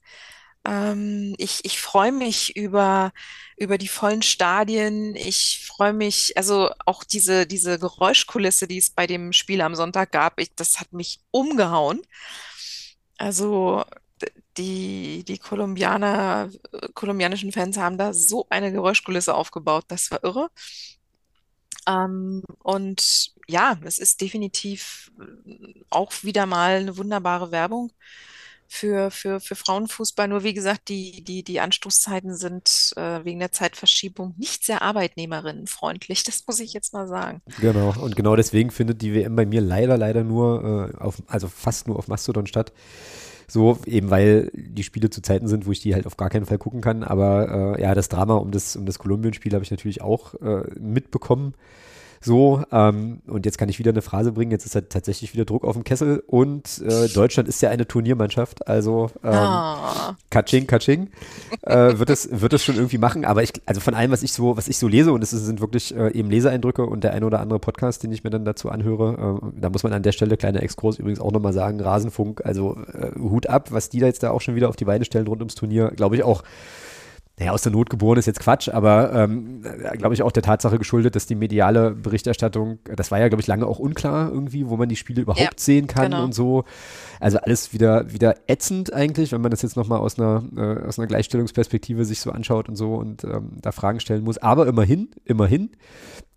Ähm, ich ich freue mich über, über die vollen Stadien. Ich freue mich, also auch diese, diese Geräuschkulisse, die es bei dem Spiel am Sonntag gab, ich, das hat mich umgehauen. Also die, die Kolumbianer, kolumbianischen Fans haben da so eine Geräuschkulisse aufgebaut, das war irre. Ähm, und ja, es ist definitiv auch wieder mal eine wunderbare Werbung für, für, für Frauenfußball. Nur wie gesagt, die, die, die Anstoßzeiten sind äh, wegen der Zeitverschiebung nicht sehr arbeitnehmerinnenfreundlich. Das muss ich jetzt mal sagen. Genau, und genau deswegen findet die WM bei mir leider, leider nur äh, auf, also fast nur auf Mastodon statt. So, eben weil die Spiele zu Zeiten sind, wo ich die halt auf gar keinen Fall gucken kann. Aber äh, ja, das Drama um das, um das Kolumbien-Spiel habe ich natürlich auch äh, mitbekommen. So, ähm, und jetzt kann ich wieder eine Phrase bringen, jetzt ist halt tatsächlich wieder Druck auf dem Kessel. Und äh, Deutschland ist ja eine Turniermannschaft, also ähm, oh. Katsching, Katsching, äh, wird es wird es schon irgendwie machen, aber ich, also von allem, was ich so, was ich so lese, und es sind wirklich äh, eben Leseeindrücke und der eine oder andere Podcast, den ich mir dann dazu anhöre, äh, da muss man an der Stelle, kleiner Exkurs übrigens auch nochmal sagen, Rasenfunk, also äh, Hut ab, was die da jetzt da auch schon wieder auf die Beine stellen rund ums Turnier, glaube ich auch naja, aus der Not geboren ist jetzt Quatsch, aber ähm, glaube ich auch der Tatsache geschuldet, dass die mediale Berichterstattung, das war ja, glaube ich, lange auch unklar irgendwie, wo man die Spiele überhaupt ja, sehen kann genau. und so. Also alles wieder, wieder ätzend eigentlich, wenn man das jetzt nochmal aus einer, äh, aus einer Gleichstellungsperspektive sich so anschaut und so und ähm, da Fragen stellen muss. Aber immerhin, immerhin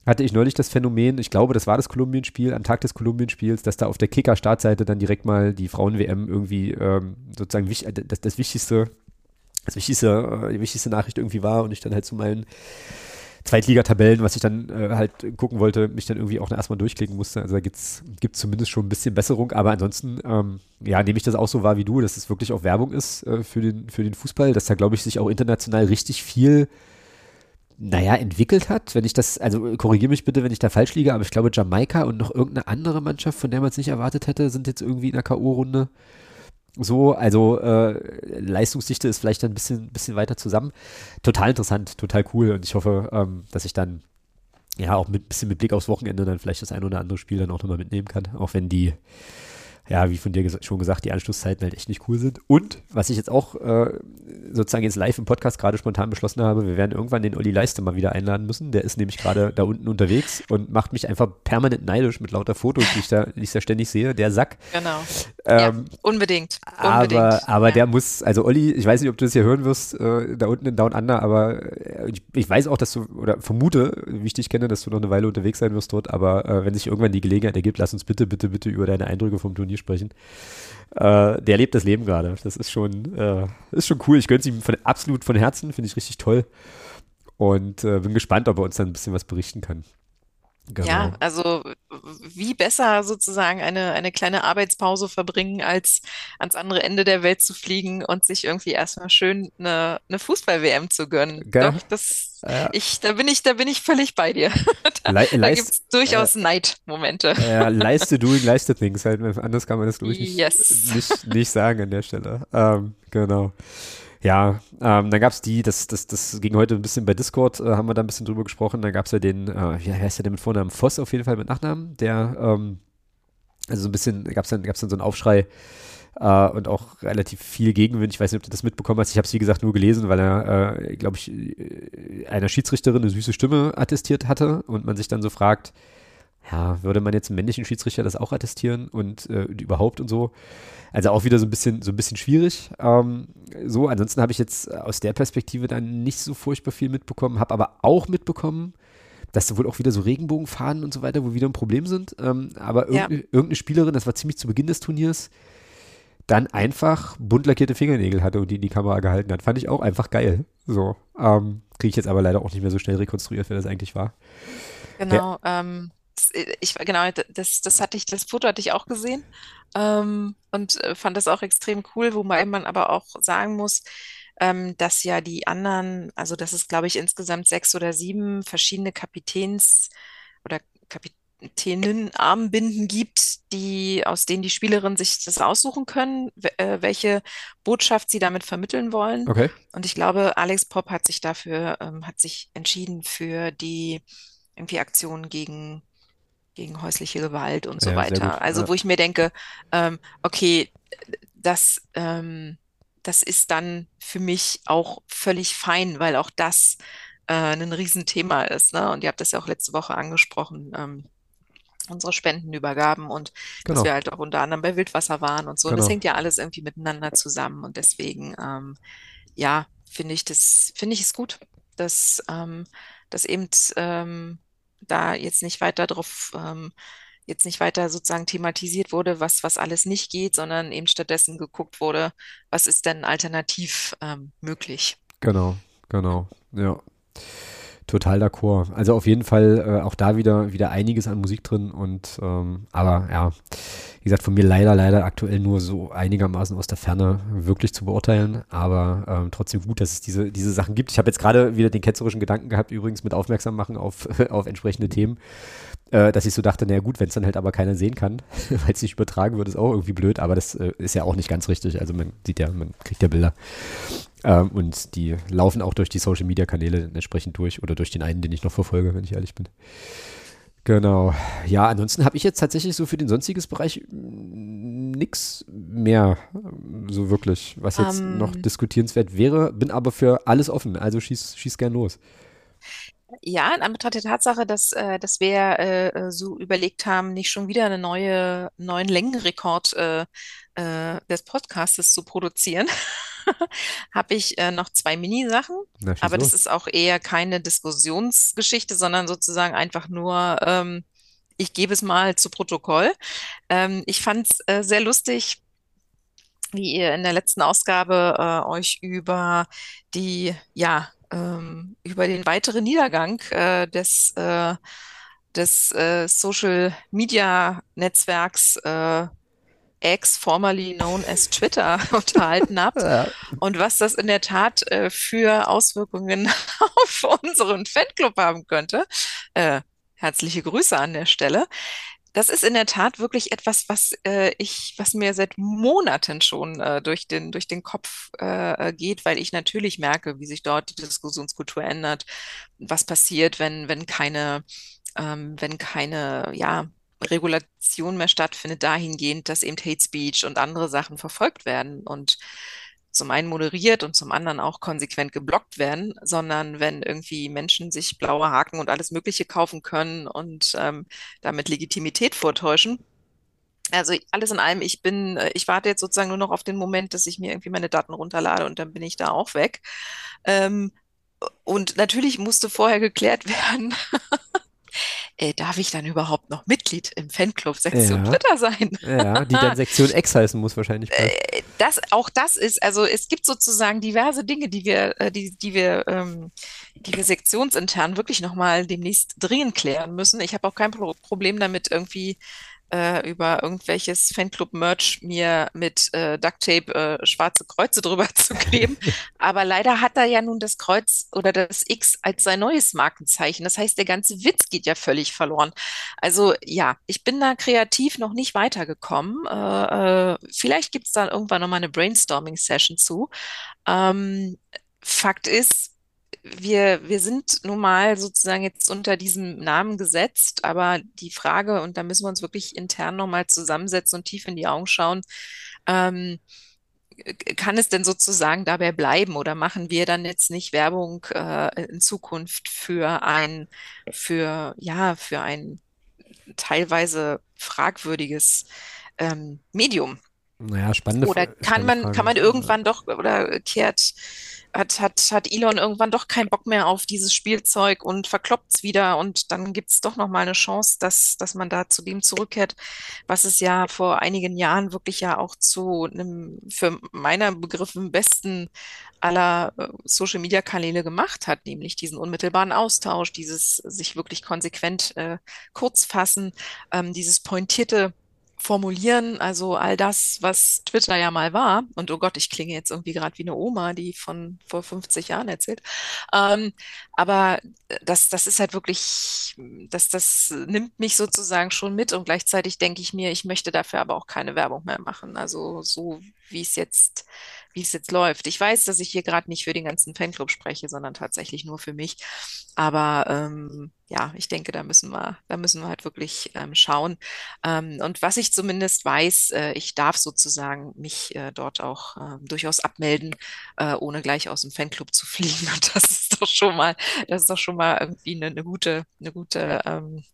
hatte ich neulich das Phänomen, ich glaube, das war das Kolumbien-Spiel, am Tag des Kolumbien-Spiels, dass da auf der Kicker-Startseite dann direkt mal die Frauen-WM irgendwie ähm, sozusagen das, das Wichtigste das wichtigste, äh, die wichtigste Nachricht irgendwie war und ich dann halt zu meinen Zweitligatabellen, was ich dann äh, halt gucken wollte, mich dann irgendwie auch erstmal durchklicken musste. Also da gibt es zumindest schon ein bisschen Besserung, aber ansonsten, ähm, ja, nehme ich das auch so wahr wie du, dass es wirklich auch Werbung ist äh, für, den, für den Fußball, dass da, glaube ich, sich auch international richtig viel, naja, entwickelt hat. Wenn ich das, also korrigiere mich bitte, wenn ich da falsch liege, aber ich glaube, Jamaika und noch irgendeine andere Mannschaft, von der man es nicht erwartet hätte, sind jetzt irgendwie in der K.O.-Runde. So, also äh, Leistungsdichte ist vielleicht ein bisschen, bisschen weiter zusammen. Total interessant, total cool und ich hoffe, ähm, dass ich dann ja auch mit bisschen mit Blick aufs Wochenende dann vielleicht das ein oder andere Spiel dann auch nochmal mitnehmen kann, auch wenn die ja, wie von dir ges schon gesagt, die Anschlusszeiten halt echt nicht cool sind. Und was ich jetzt auch äh, sozusagen jetzt live im Podcast gerade spontan beschlossen habe, wir werden irgendwann den Olli Leiste mal wieder einladen müssen. Der ist nämlich gerade da unten unterwegs und macht mich einfach permanent neidisch mit lauter Fotos, die ich da, die ich da ständig sehe. Der Sack. Genau. Ähm, ja, unbedingt. unbedingt. Aber, aber ja. der muss, also Olli, ich weiß nicht, ob du das hier hören wirst, äh, da unten in Down Under, aber äh, ich, ich, weiß auch, dass du, oder vermute, wie ich dich kenne, dass du noch eine Weile unterwegs sein wirst dort, aber äh, wenn sich irgendwann die Gelegenheit ergibt, lass uns bitte, bitte, bitte über deine Eindrücke vom Turnier sprechen. Äh, der lebt das Leben gerade. Das ist schon, äh, ist schon cool. Ich gönne es ihm von, absolut von Herzen, finde ich richtig toll. Und äh, bin gespannt, ob er uns dann ein bisschen was berichten kann. Genau. Ja, also wie besser sozusagen eine, eine kleine Arbeitspause verbringen, als ans andere Ende der Welt zu fliegen und sich irgendwie erstmal schön eine, eine Fußball-WM zu gönnen. Gell? Doch, das, ja. ich, da bin ich, da bin ich völlig bei dir. da Le da gibt es durchaus äh, Neidmomente. Ja, leiste doing, leiste things. Halt, anders kann man das durch nicht, yes. nicht, nicht sagen an der Stelle. Ähm, genau. Ja, ähm, dann gab es die, das, das, das ging heute ein bisschen bei Discord, äh, haben wir da ein bisschen drüber gesprochen. Dann gab es ja den, äh, wie heißt der denn mit Vornamen? Voss auf jeden Fall mit Nachnamen, der, ähm, also so ein bisschen, gab es dann, gab's dann so einen Aufschrei äh, und auch relativ viel Gegenwind. Ich weiß nicht, ob du das mitbekommen hast. Ich habe es, wie gesagt, nur gelesen, weil er, äh, glaube ich, äh, einer Schiedsrichterin eine süße Stimme attestiert hatte und man sich dann so fragt, ja, würde man jetzt einen männlichen Schiedsrichter das auch attestieren und äh, überhaupt und so. Also auch wieder so ein bisschen, so ein bisschen schwierig. Ähm, so, ansonsten habe ich jetzt aus der Perspektive dann nicht so furchtbar viel mitbekommen, habe aber auch mitbekommen, dass wohl auch wieder so Regenbogenfahnen und so weiter, wo wieder ein Problem sind. Ähm, aber irgendeine, ja. irgendeine Spielerin, das war ziemlich zu Beginn des Turniers, dann einfach bunt lackierte Fingernägel hatte und die in die Kamera gehalten hat. Fand ich auch einfach geil. So. Ähm, Kriege ich jetzt aber leider auch nicht mehr so schnell rekonstruiert, wer das eigentlich war. Genau, Der, ähm, ich, genau, das, das hatte ich, das Foto hatte ich auch gesehen ähm, und äh, fand das auch extrem cool, wobei man aber auch sagen muss, ähm, dass ja die anderen, also dass es, glaube ich, insgesamt sechs oder sieben verschiedene Kapitäns- oder Kapitäninnenarmbinden gibt, die, aus denen die Spielerinnen sich das aussuchen können, äh, welche Botschaft sie damit vermitteln wollen. Okay. Und ich glaube, Alex Pop hat sich dafür, ähm, hat sich entschieden für die irgendwie Aktion gegen gegen häusliche Gewalt und so ja, weiter. Also, wo ich mir denke, ähm, okay, das, ähm, das ist dann für mich auch völlig fein, weil auch das äh, ein Riesenthema ist. Ne? Und ihr habt das ja auch letzte Woche angesprochen. Ähm, unsere Spendenübergaben und genau. dass wir halt auch unter anderem bei Wildwasser waren und so. Genau. Und das hängt ja alles irgendwie miteinander zusammen. Und deswegen, ähm, ja, finde ich das, finde ich es gut, dass, ähm, dass eben ähm, da jetzt nicht weiter drauf, ähm, jetzt nicht weiter sozusagen thematisiert wurde, was, was alles nicht geht, sondern eben stattdessen geguckt wurde, was ist denn alternativ ähm, möglich. Genau, genau, ja. Total d'accord. Also auf jeden Fall äh, auch da wieder, wieder einiges an Musik drin und ähm, aber ja, wie gesagt, von mir leider, leider aktuell nur so einigermaßen aus der Ferne wirklich zu beurteilen, aber ähm, trotzdem gut, dass es diese, diese Sachen gibt. Ich habe jetzt gerade wieder den ketzerischen Gedanken gehabt, übrigens mit Aufmerksam machen auf, auf entsprechende Themen, äh, dass ich so dachte, naja gut, wenn es dann halt aber keiner sehen kann, weil es nicht übertragen wird, ist auch irgendwie blöd, aber das äh, ist ja auch nicht ganz richtig. Also man sieht ja, man kriegt ja Bilder. Ähm, und die laufen auch durch die Social Media Kanäle entsprechend durch oder durch den einen, den ich noch verfolge, wenn ich ehrlich bin. Genau. Ja, ansonsten habe ich jetzt tatsächlich so für den sonstiges Bereich mm, nichts mehr so wirklich, was jetzt um, noch diskutierenswert wäre, bin aber für alles offen, also schieß, schieß gern los. Ja, in Anbetracht der Tatsache, dass, äh, dass wir äh, so überlegt haben, nicht schon wieder einen neue, neuen Längenrekord äh, äh, des Podcastes zu produzieren, habe ich äh, noch zwei Mini-Sachen. Aber das ist auch eher keine Diskussionsgeschichte, sondern sozusagen einfach nur, ähm, ich gebe es mal zu Protokoll. Ähm, ich fand es äh, sehr lustig, wie ihr in der letzten Ausgabe äh, euch über die, ja, ähm, über den weiteren Niedergang äh, des, äh, des äh, Social Media Netzwerks äh, X, formerly known as Twitter, unterhalten habt ja. und was das in der Tat äh, für Auswirkungen auf unseren Fanclub haben könnte. Äh, herzliche Grüße an der Stelle. Das ist in der Tat wirklich etwas, was äh, ich, was mir seit Monaten schon äh, durch den durch den Kopf äh, geht, weil ich natürlich merke, wie sich dort die Diskussionskultur ändert, was passiert, wenn wenn keine ähm, wenn keine ja Regulation mehr stattfindet, dahingehend, dass eben Hate Speech und andere Sachen verfolgt werden und zum einen moderiert und zum anderen auch konsequent geblockt werden, sondern wenn irgendwie Menschen sich blaue Haken und alles Mögliche kaufen können und ähm, damit Legitimität vortäuschen. Also alles in allem, ich bin, äh, ich warte jetzt sozusagen nur noch auf den Moment, dass ich mir irgendwie meine Daten runterlade und dann bin ich da auch weg. Ähm, und natürlich musste vorher geklärt werden, äh, darf ich dann überhaupt noch Mitglied im Fanclub Sektion ja. Twitter sein? Ja, die dann Sektion X heißen muss wahrscheinlich. Äh, das, auch das ist, also es gibt sozusagen diverse Dinge, die wir, äh, die, die wir, ähm, die wir sektionsintern wirklich nochmal demnächst dringend klären müssen. Ich habe auch kein Pro Problem damit, irgendwie äh, über irgendwelches Fanclub-Merch mir mit äh, Ducktape äh, schwarze Kreuze drüber zu kleben. Aber leider hat er ja nun das Kreuz oder das X als sein neues Markenzeichen. Das heißt, der ganze Witz geht ja völlig verloren. Also ja, ich bin da kreativ noch nicht weitergekommen. Äh, äh, vielleicht gibt es da irgendwann nochmal eine Brainstorming-Session zu. Ähm, Fakt ist, wir, wir sind nun mal sozusagen jetzt unter diesem Namen gesetzt, aber die Frage, und da müssen wir uns wirklich intern nochmal zusammensetzen und tief in die Augen schauen, ähm, kann es denn sozusagen dabei bleiben oder machen wir dann jetzt nicht Werbung äh, in Zukunft für ein, für, ja, für ein teilweise fragwürdiges ähm, Medium? Naja, spannende Oder kann man, Frage. kann man irgendwann doch oder kehrt hat, hat, hat Elon irgendwann doch keinen Bock mehr auf dieses Spielzeug und verkloppt es wieder und dann gibt es doch nochmal eine Chance, dass, dass man da zu dem zurückkehrt, was es ja vor einigen Jahren wirklich ja auch zu einem für meiner Begriffen besten aller äh, Social Media Kanäle gemacht hat, nämlich diesen unmittelbaren Austausch, dieses sich wirklich konsequent äh, kurz fassen, ähm, dieses pointierte formulieren, also all das, was Twitter ja mal war, und oh Gott, ich klinge jetzt irgendwie gerade wie eine Oma, die von vor 50 Jahren erzählt, ähm, aber das, das ist halt wirklich, das, das nimmt mich sozusagen schon mit. Und gleichzeitig denke ich mir, ich möchte dafür aber auch keine Werbung mehr machen, also so wie es jetzt wie es jetzt läuft. Ich weiß, dass ich hier gerade nicht für den ganzen Fanclub spreche, sondern tatsächlich nur für mich. Aber ähm, ja, ich denke, da müssen wir, da müssen wir halt wirklich ähm, schauen. Ähm, und was ich zumindest weiß, äh, ich darf sozusagen mich äh, dort auch äh, durchaus abmelden, äh, ohne gleich aus dem Fanclub zu fliegen. Und das ist doch schon mal, das ist doch schon mal irgendwie eine, eine gute, eine gute ähm,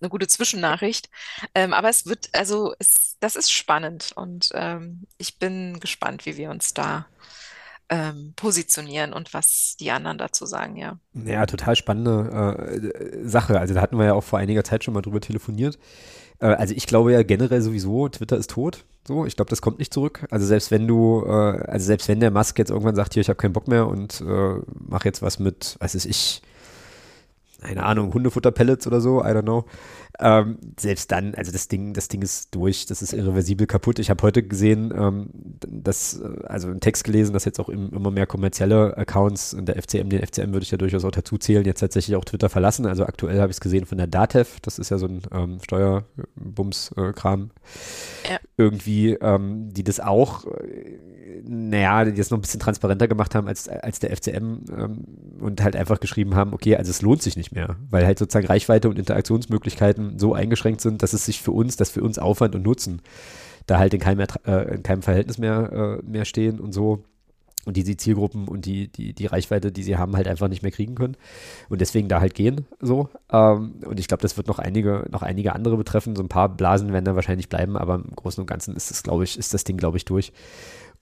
eine gute Zwischennachricht. Ähm, aber es wird, also es, das ist spannend und ähm, ich bin gespannt, wie wir uns da ähm, positionieren und was die anderen dazu sagen, ja. Ja, total spannende äh, Sache. Also da hatten wir ja auch vor einiger Zeit schon mal drüber telefoniert. Äh, also ich glaube ja generell sowieso, Twitter ist tot. So, ich glaube, das kommt nicht zurück. Also selbst wenn du, äh, also selbst wenn der Musk jetzt irgendwann sagt, hier, ich habe keinen Bock mehr und äh, mach jetzt was mit, was ist ich, keine Ahnung, Hundefutter-Pellets oder so, I don't know. Ähm, selbst dann, also das Ding, das Ding ist durch, das ist irreversibel kaputt. Ich habe heute gesehen, ähm, dass, äh, also einen Text gelesen, dass jetzt auch im, immer mehr kommerzielle Accounts und der FCM, den FCM würde ich ja durchaus auch dazu zählen, jetzt tatsächlich auch Twitter verlassen. Also aktuell habe ich es gesehen von der DATEV, das ist ja so ein ähm, Steuerbums-Kram. Ja. Irgendwie, ähm, die das auch, äh, naja, die das noch ein bisschen transparenter gemacht haben als, als der FCM ähm, und halt einfach geschrieben haben, okay, also es lohnt sich nicht mehr, weil halt sozusagen Reichweite und Interaktionsmöglichkeiten Möglichkeiten so eingeschränkt sind, dass es sich für uns, dass für uns Aufwand und Nutzen da halt in keinem, äh, in keinem Verhältnis mehr, äh, mehr stehen und so und diese Zielgruppen und die, die, die Reichweite, die sie haben, halt einfach nicht mehr kriegen können und deswegen da halt gehen so. Ähm, und ich glaube, das wird noch einige, noch einige andere betreffen. So ein paar Blasen werden da wahrscheinlich bleiben, aber im Großen und Ganzen ist das, glaube ich, ist das Ding, glaube ich, durch.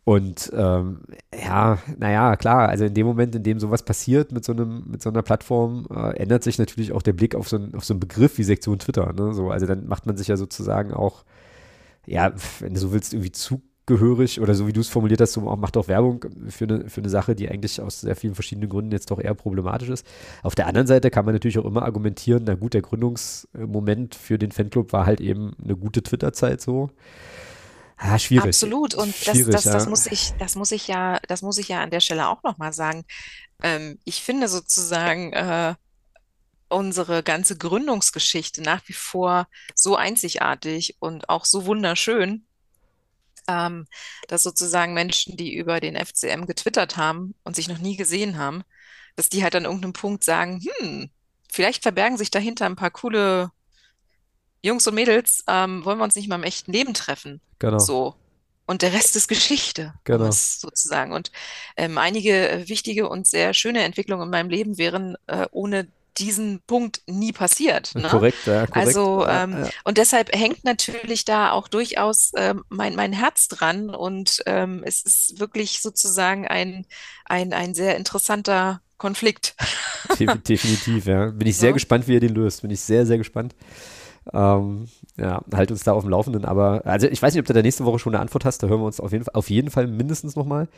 Und ähm, ja, naja, klar, also in dem Moment, in dem sowas passiert mit so einem, mit so einer Plattform, äh, ändert sich natürlich auch der Blick auf so, ein, auf so einen Begriff wie Sektion Twitter. Ne? So, also dann macht man sich ja sozusagen auch, ja, wenn du so willst, irgendwie zugehörig oder so wie du es formuliert hast, so macht auch Werbung für eine, für eine Sache, die eigentlich aus sehr vielen verschiedenen Gründen jetzt doch eher problematisch ist. Auf der anderen Seite kann man natürlich auch immer argumentieren, na gut, der Gründungsmoment für den Fanclub war halt eben eine gute Twitter-Zeit so. Ah, schwierig. Absolut. Und schwierig, das, das, das, ja. muss ich, das muss ich ja, das muss ich ja an der Stelle auch nochmal sagen. Ähm, ich finde sozusagen äh, unsere ganze Gründungsgeschichte nach wie vor so einzigartig und auch so wunderschön, ähm, dass sozusagen Menschen, die über den FCM getwittert haben und sich noch nie gesehen haben, dass die halt an irgendeinem Punkt sagen, hm, vielleicht verbergen sich dahinter ein paar coole Jungs und Mädels, ähm, wollen wir uns nicht mal im echten Leben treffen? Genau. So. Und der Rest ist Geschichte, genau. sozusagen. Und ähm, einige äh, wichtige und sehr schöne Entwicklungen in meinem Leben wären äh, ohne diesen Punkt nie passiert. Ne? Korrekt, ja, korrekt. Also, ja, ähm, ja. und deshalb hängt natürlich da auch durchaus ähm, mein, mein Herz dran und ähm, es ist wirklich sozusagen ein, ein, ein sehr interessanter Konflikt. Definitiv, ja. Bin ich sehr ja. gespannt, wie ihr den löst. Bin ich sehr, sehr gespannt. Ähm, ja, halt uns da auf dem Laufenden. Aber, also ich weiß nicht, ob du da nächste Woche schon eine Antwort hast. Da hören wir uns auf jeden Fall, auf jeden Fall mindestens nochmal.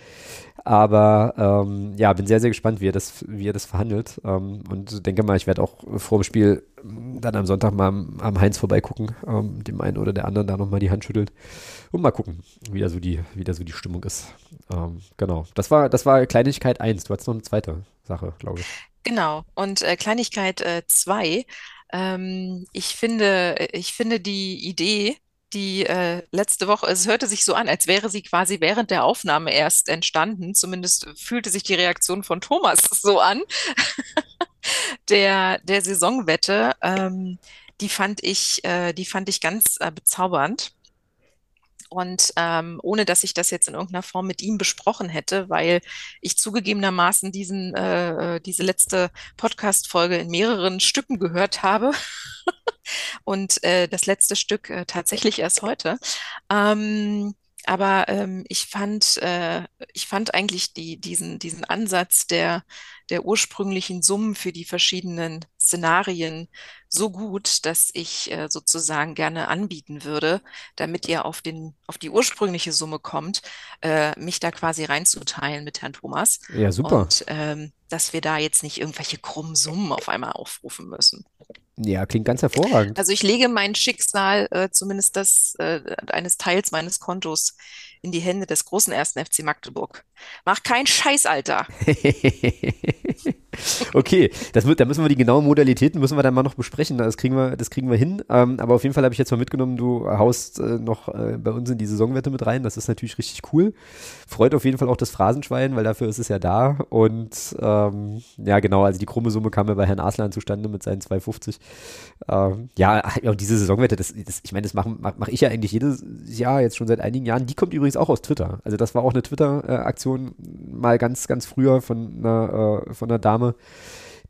Aber ähm, ja, bin sehr, sehr gespannt, wie er das, wie er das verhandelt. Ähm, und denke mal, ich werde auch vor dem Spiel dann am Sonntag mal am, am Heinz vorbeigucken, ähm, dem einen oder der anderen da nochmal die Hand schüttelt. Und mal gucken, wie da so die, wie da so die Stimmung ist. Ähm, genau. Das war, das war Kleinigkeit 1. Du hattest noch eine zweite Sache, glaube ich. Genau. Und äh, Kleinigkeit 2 äh, ähm, ich finde, ich finde die Idee, die äh, letzte Woche, es hörte sich so an, als wäre sie quasi während der Aufnahme erst entstanden. Zumindest fühlte sich die Reaktion von Thomas so an. der, der Saisonwette, ähm, die fand ich, äh, die fand ich ganz äh, bezaubernd. Und ähm, ohne dass ich das jetzt in irgendeiner Form mit ihm besprochen hätte, weil ich zugegebenermaßen diesen, äh, äh diese letzte Podcast-Folge in mehreren Stücken gehört habe. und äh, das letzte Stück äh, tatsächlich erst heute. Ähm, aber ähm, ich fand, äh, ich fand eigentlich die, diesen, diesen Ansatz der, der ursprünglichen Summen für die verschiedenen Szenarien so gut, dass ich äh, sozusagen gerne anbieten würde, damit ihr auf den, auf die ursprüngliche Summe kommt, äh, mich da quasi reinzuteilen mit Herrn Thomas. Ja, super. Und ähm, dass wir da jetzt nicht irgendwelche krummen Summen auf einmal aufrufen müssen. Ja, klingt ganz hervorragend. Also ich lege mein Schicksal, äh, zumindest das äh, eines Teils meines Kontos, in die Hände des großen ersten FC Magdeburg. Mach keinen Scheiß, Alter. okay, das wird, da müssen wir die genauen Modalitäten müssen wir dann mal noch besprechen. Das kriegen wir, das kriegen wir hin. Ähm, aber auf jeden Fall habe ich jetzt mal mitgenommen, du haust äh, noch äh, bei uns in die Saisonwette mit rein. Das ist natürlich richtig cool. Freut auf jeden Fall auch das Phrasenschwein, weil dafür ist es ja da. Und ähm, ja, genau, also die krumme Summe kam ja bei Herrn Aslan zustande mit seinen 2,50. Ähm, ja, und diese Saisonwette, das, das ich meine, das mache mach, ich ja eigentlich jedes Jahr, jetzt schon seit einigen Jahren. Die kommt übrigens auch aus Twitter. Also das war auch eine Twitter-Aktion mal ganz, ganz früher von einer, äh, von einer Dame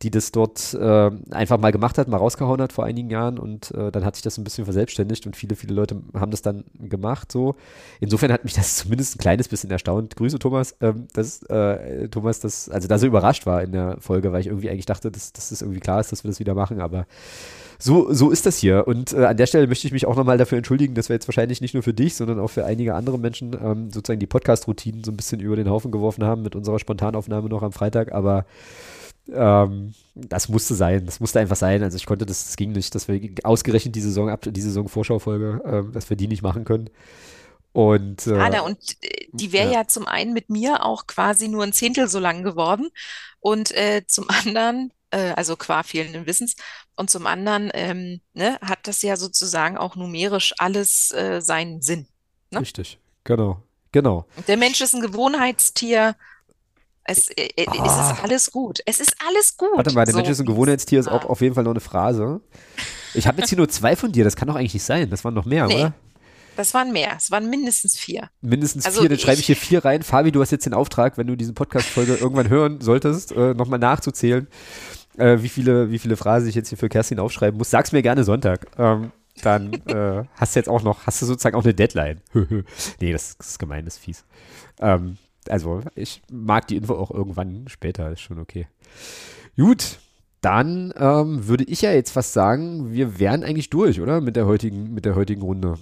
die das dort äh, einfach mal gemacht hat, mal rausgehauen hat vor einigen Jahren und äh, dann hat sich das ein bisschen verselbstständigt und viele, viele Leute haben das dann gemacht so. Insofern hat mich das zumindest ein kleines bisschen erstaunt. Grüße Thomas, ähm, dass äh, Thomas das, also da so überrascht war in der Folge, weil ich irgendwie eigentlich dachte, dass, dass das irgendwie klar ist, dass wir das wieder machen, aber so, so ist das hier. Und äh, an der Stelle möchte ich mich auch nochmal dafür entschuldigen, dass wir jetzt wahrscheinlich nicht nur für dich, sondern auch für einige andere Menschen ähm, sozusagen die Podcast-Routinen so ein bisschen über den Haufen geworfen haben mit unserer Spontanaufnahme noch am Freitag. Aber ähm, das musste sein. Das musste einfach sein. Also ich konnte das, das ging nicht, dass wir ausgerechnet die Saison ab, die Saison Vorschaufolge, äh, dass wir die nicht machen können. Und, äh, Ada, und äh, die wäre ja. ja. zum einen mit mir auch quasi nur ein Zehntel so lang geworden und äh, zum anderen äh, also qua fehlenden Wissens. Und zum anderen ähm, ne, hat das ja sozusagen auch numerisch alles äh, seinen Sinn. Ne? Richtig, genau, genau. Der Mensch ist ein Gewohnheitstier. Es, äh, äh ah. es ist alles gut. Es ist alles gut. Warte mal, der so. Mensch ist ein Gewohnheitstier ist auch auf jeden Fall noch eine Phrase. Ich habe jetzt hier nur zwei von dir, das kann doch eigentlich nicht sein. Das waren noch mehr, nee. oder? Das waren mehr. Es waren mindestens vier. Mindestens also vier. Dann schreibe ich hier vier rein. Fabi, du hast jetzt den Auftrag, wenn du diese Podcast-Folge irgendwann hören solltest, äh, nochmal nachzuzählen, äh, wie, viele, wie viele Phrasen ich jetzt hier für Kerstin aufschreiben muss. Sag's mir gerne Sonntag. Ähm, dann äh, hast du jetzt auch noch, hast du sozusagen auch eine Deadline. nee, das, das, ist gemein, das ist fies. Ähm, also, ich mag die Info auch irgendwann später, ist schon okay. Gut, dann ähm, würde ich ja jetzt fast sagen, wir wären eigentlich durch, oder? Mit der heutigen, mit der heutigen Runde.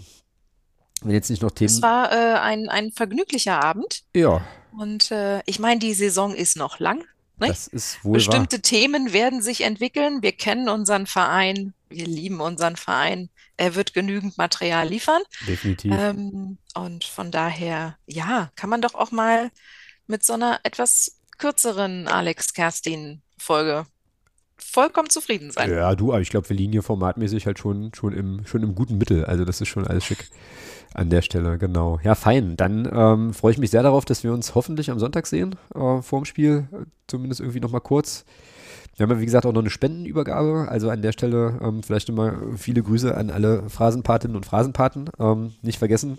Wenn jetzt nicht noch Themen. Es war äh, ein, ein vergnüglicher Abend. Ja. Und äh, ich meine, die Saison ist noch lang. Nicht? Das ist wohl Bestimmte wahr. Themen werden sich entwickeln. Wir kennen unseren Verein, wir lieben unseren Verein. Er wird genügend Material liefern. Definitiv. Ähm, und von daher, ja, kann man doch auch mal mit so einer etwas kürzeren Alex Kerstin-Folge vollkommen zufrieden sein. Ja, du, aber ich glaube, wir liegen hier formatmäßig halt schon, schon, im, schon im guten Mittel. Also das ist schon alles schick. An der Stelle, genau. Ja, fein. Dann ähm, freue ich mich sehr darauf, dass wir uns hoffentlich am Sonntag sehen, äh, vor dem Spiel. Zumindest irgendwie nochmal kurz. Wir haben ja, wie gesagt, auch noch eine Spendenübergabe. Also an der Stelle ähm, vielleicht nochmal viele Grüße an alle Phrasenpatinnen und Phrasenpaten. Ähm, nicht vergessen.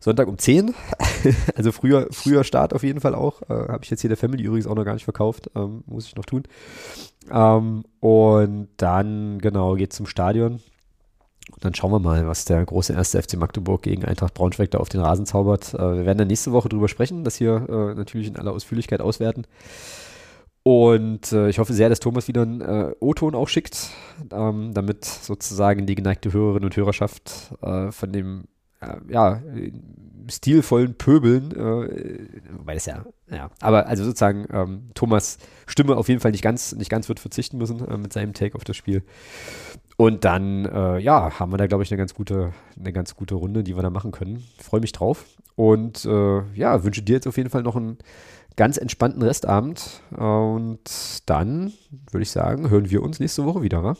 Sonntag um 10. also früher, früher Start auf jeden Fall auch. Äh, Habe ich jetzt hier der Family übrigens auch noch gar nicht verkauft. Ähm, muss ich noch tun. Ähm, und dann, genau, geht zum Stadion. Und dann schauen wir mal, was der große erste FC Magdeburg gegen Eintracht Braunschweig da auf den Rasen zaubert. Äh, wir werden dann nächste Woche drüber sprechen, das hier äh, natürlich in aller Ausführlichkeit auswerten. Und äh, ich hoffe sehr, dass Thomas wieder einen äh, O-Ton auch schickt, ähm, damit sozusagen die geneigte Hörerin und Hörerschaft äh, von dem äh, ja, stilvollen Pöbeln, weil es ja, ja, aber also sozusagen ähm, Thomas Stimme auf jeden Fall nicht ganz, nicht ganz wird verzichten müssen mit seinem Take auf das Spiel. Und dann, äh, ja, haben wir da, glaube ich, eine ganz gute, eine ganz gute Runde, die wir da machen können. Freue mich drauf. Und äh, ja, wünsche dir jetzt auf jeden Fall noch einen ganz entspannten Restabend. Und dann würde ich sagen, hören wir uns nächste Woche wieder, wa?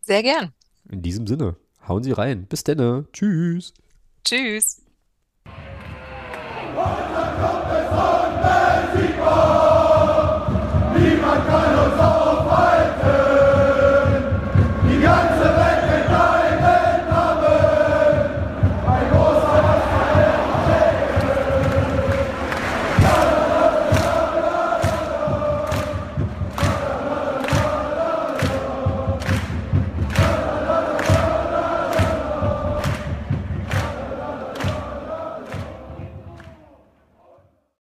Sehr gern. In diesem Sinne, hauen Sie rein. Bis denne. Tschüss. Tschüss.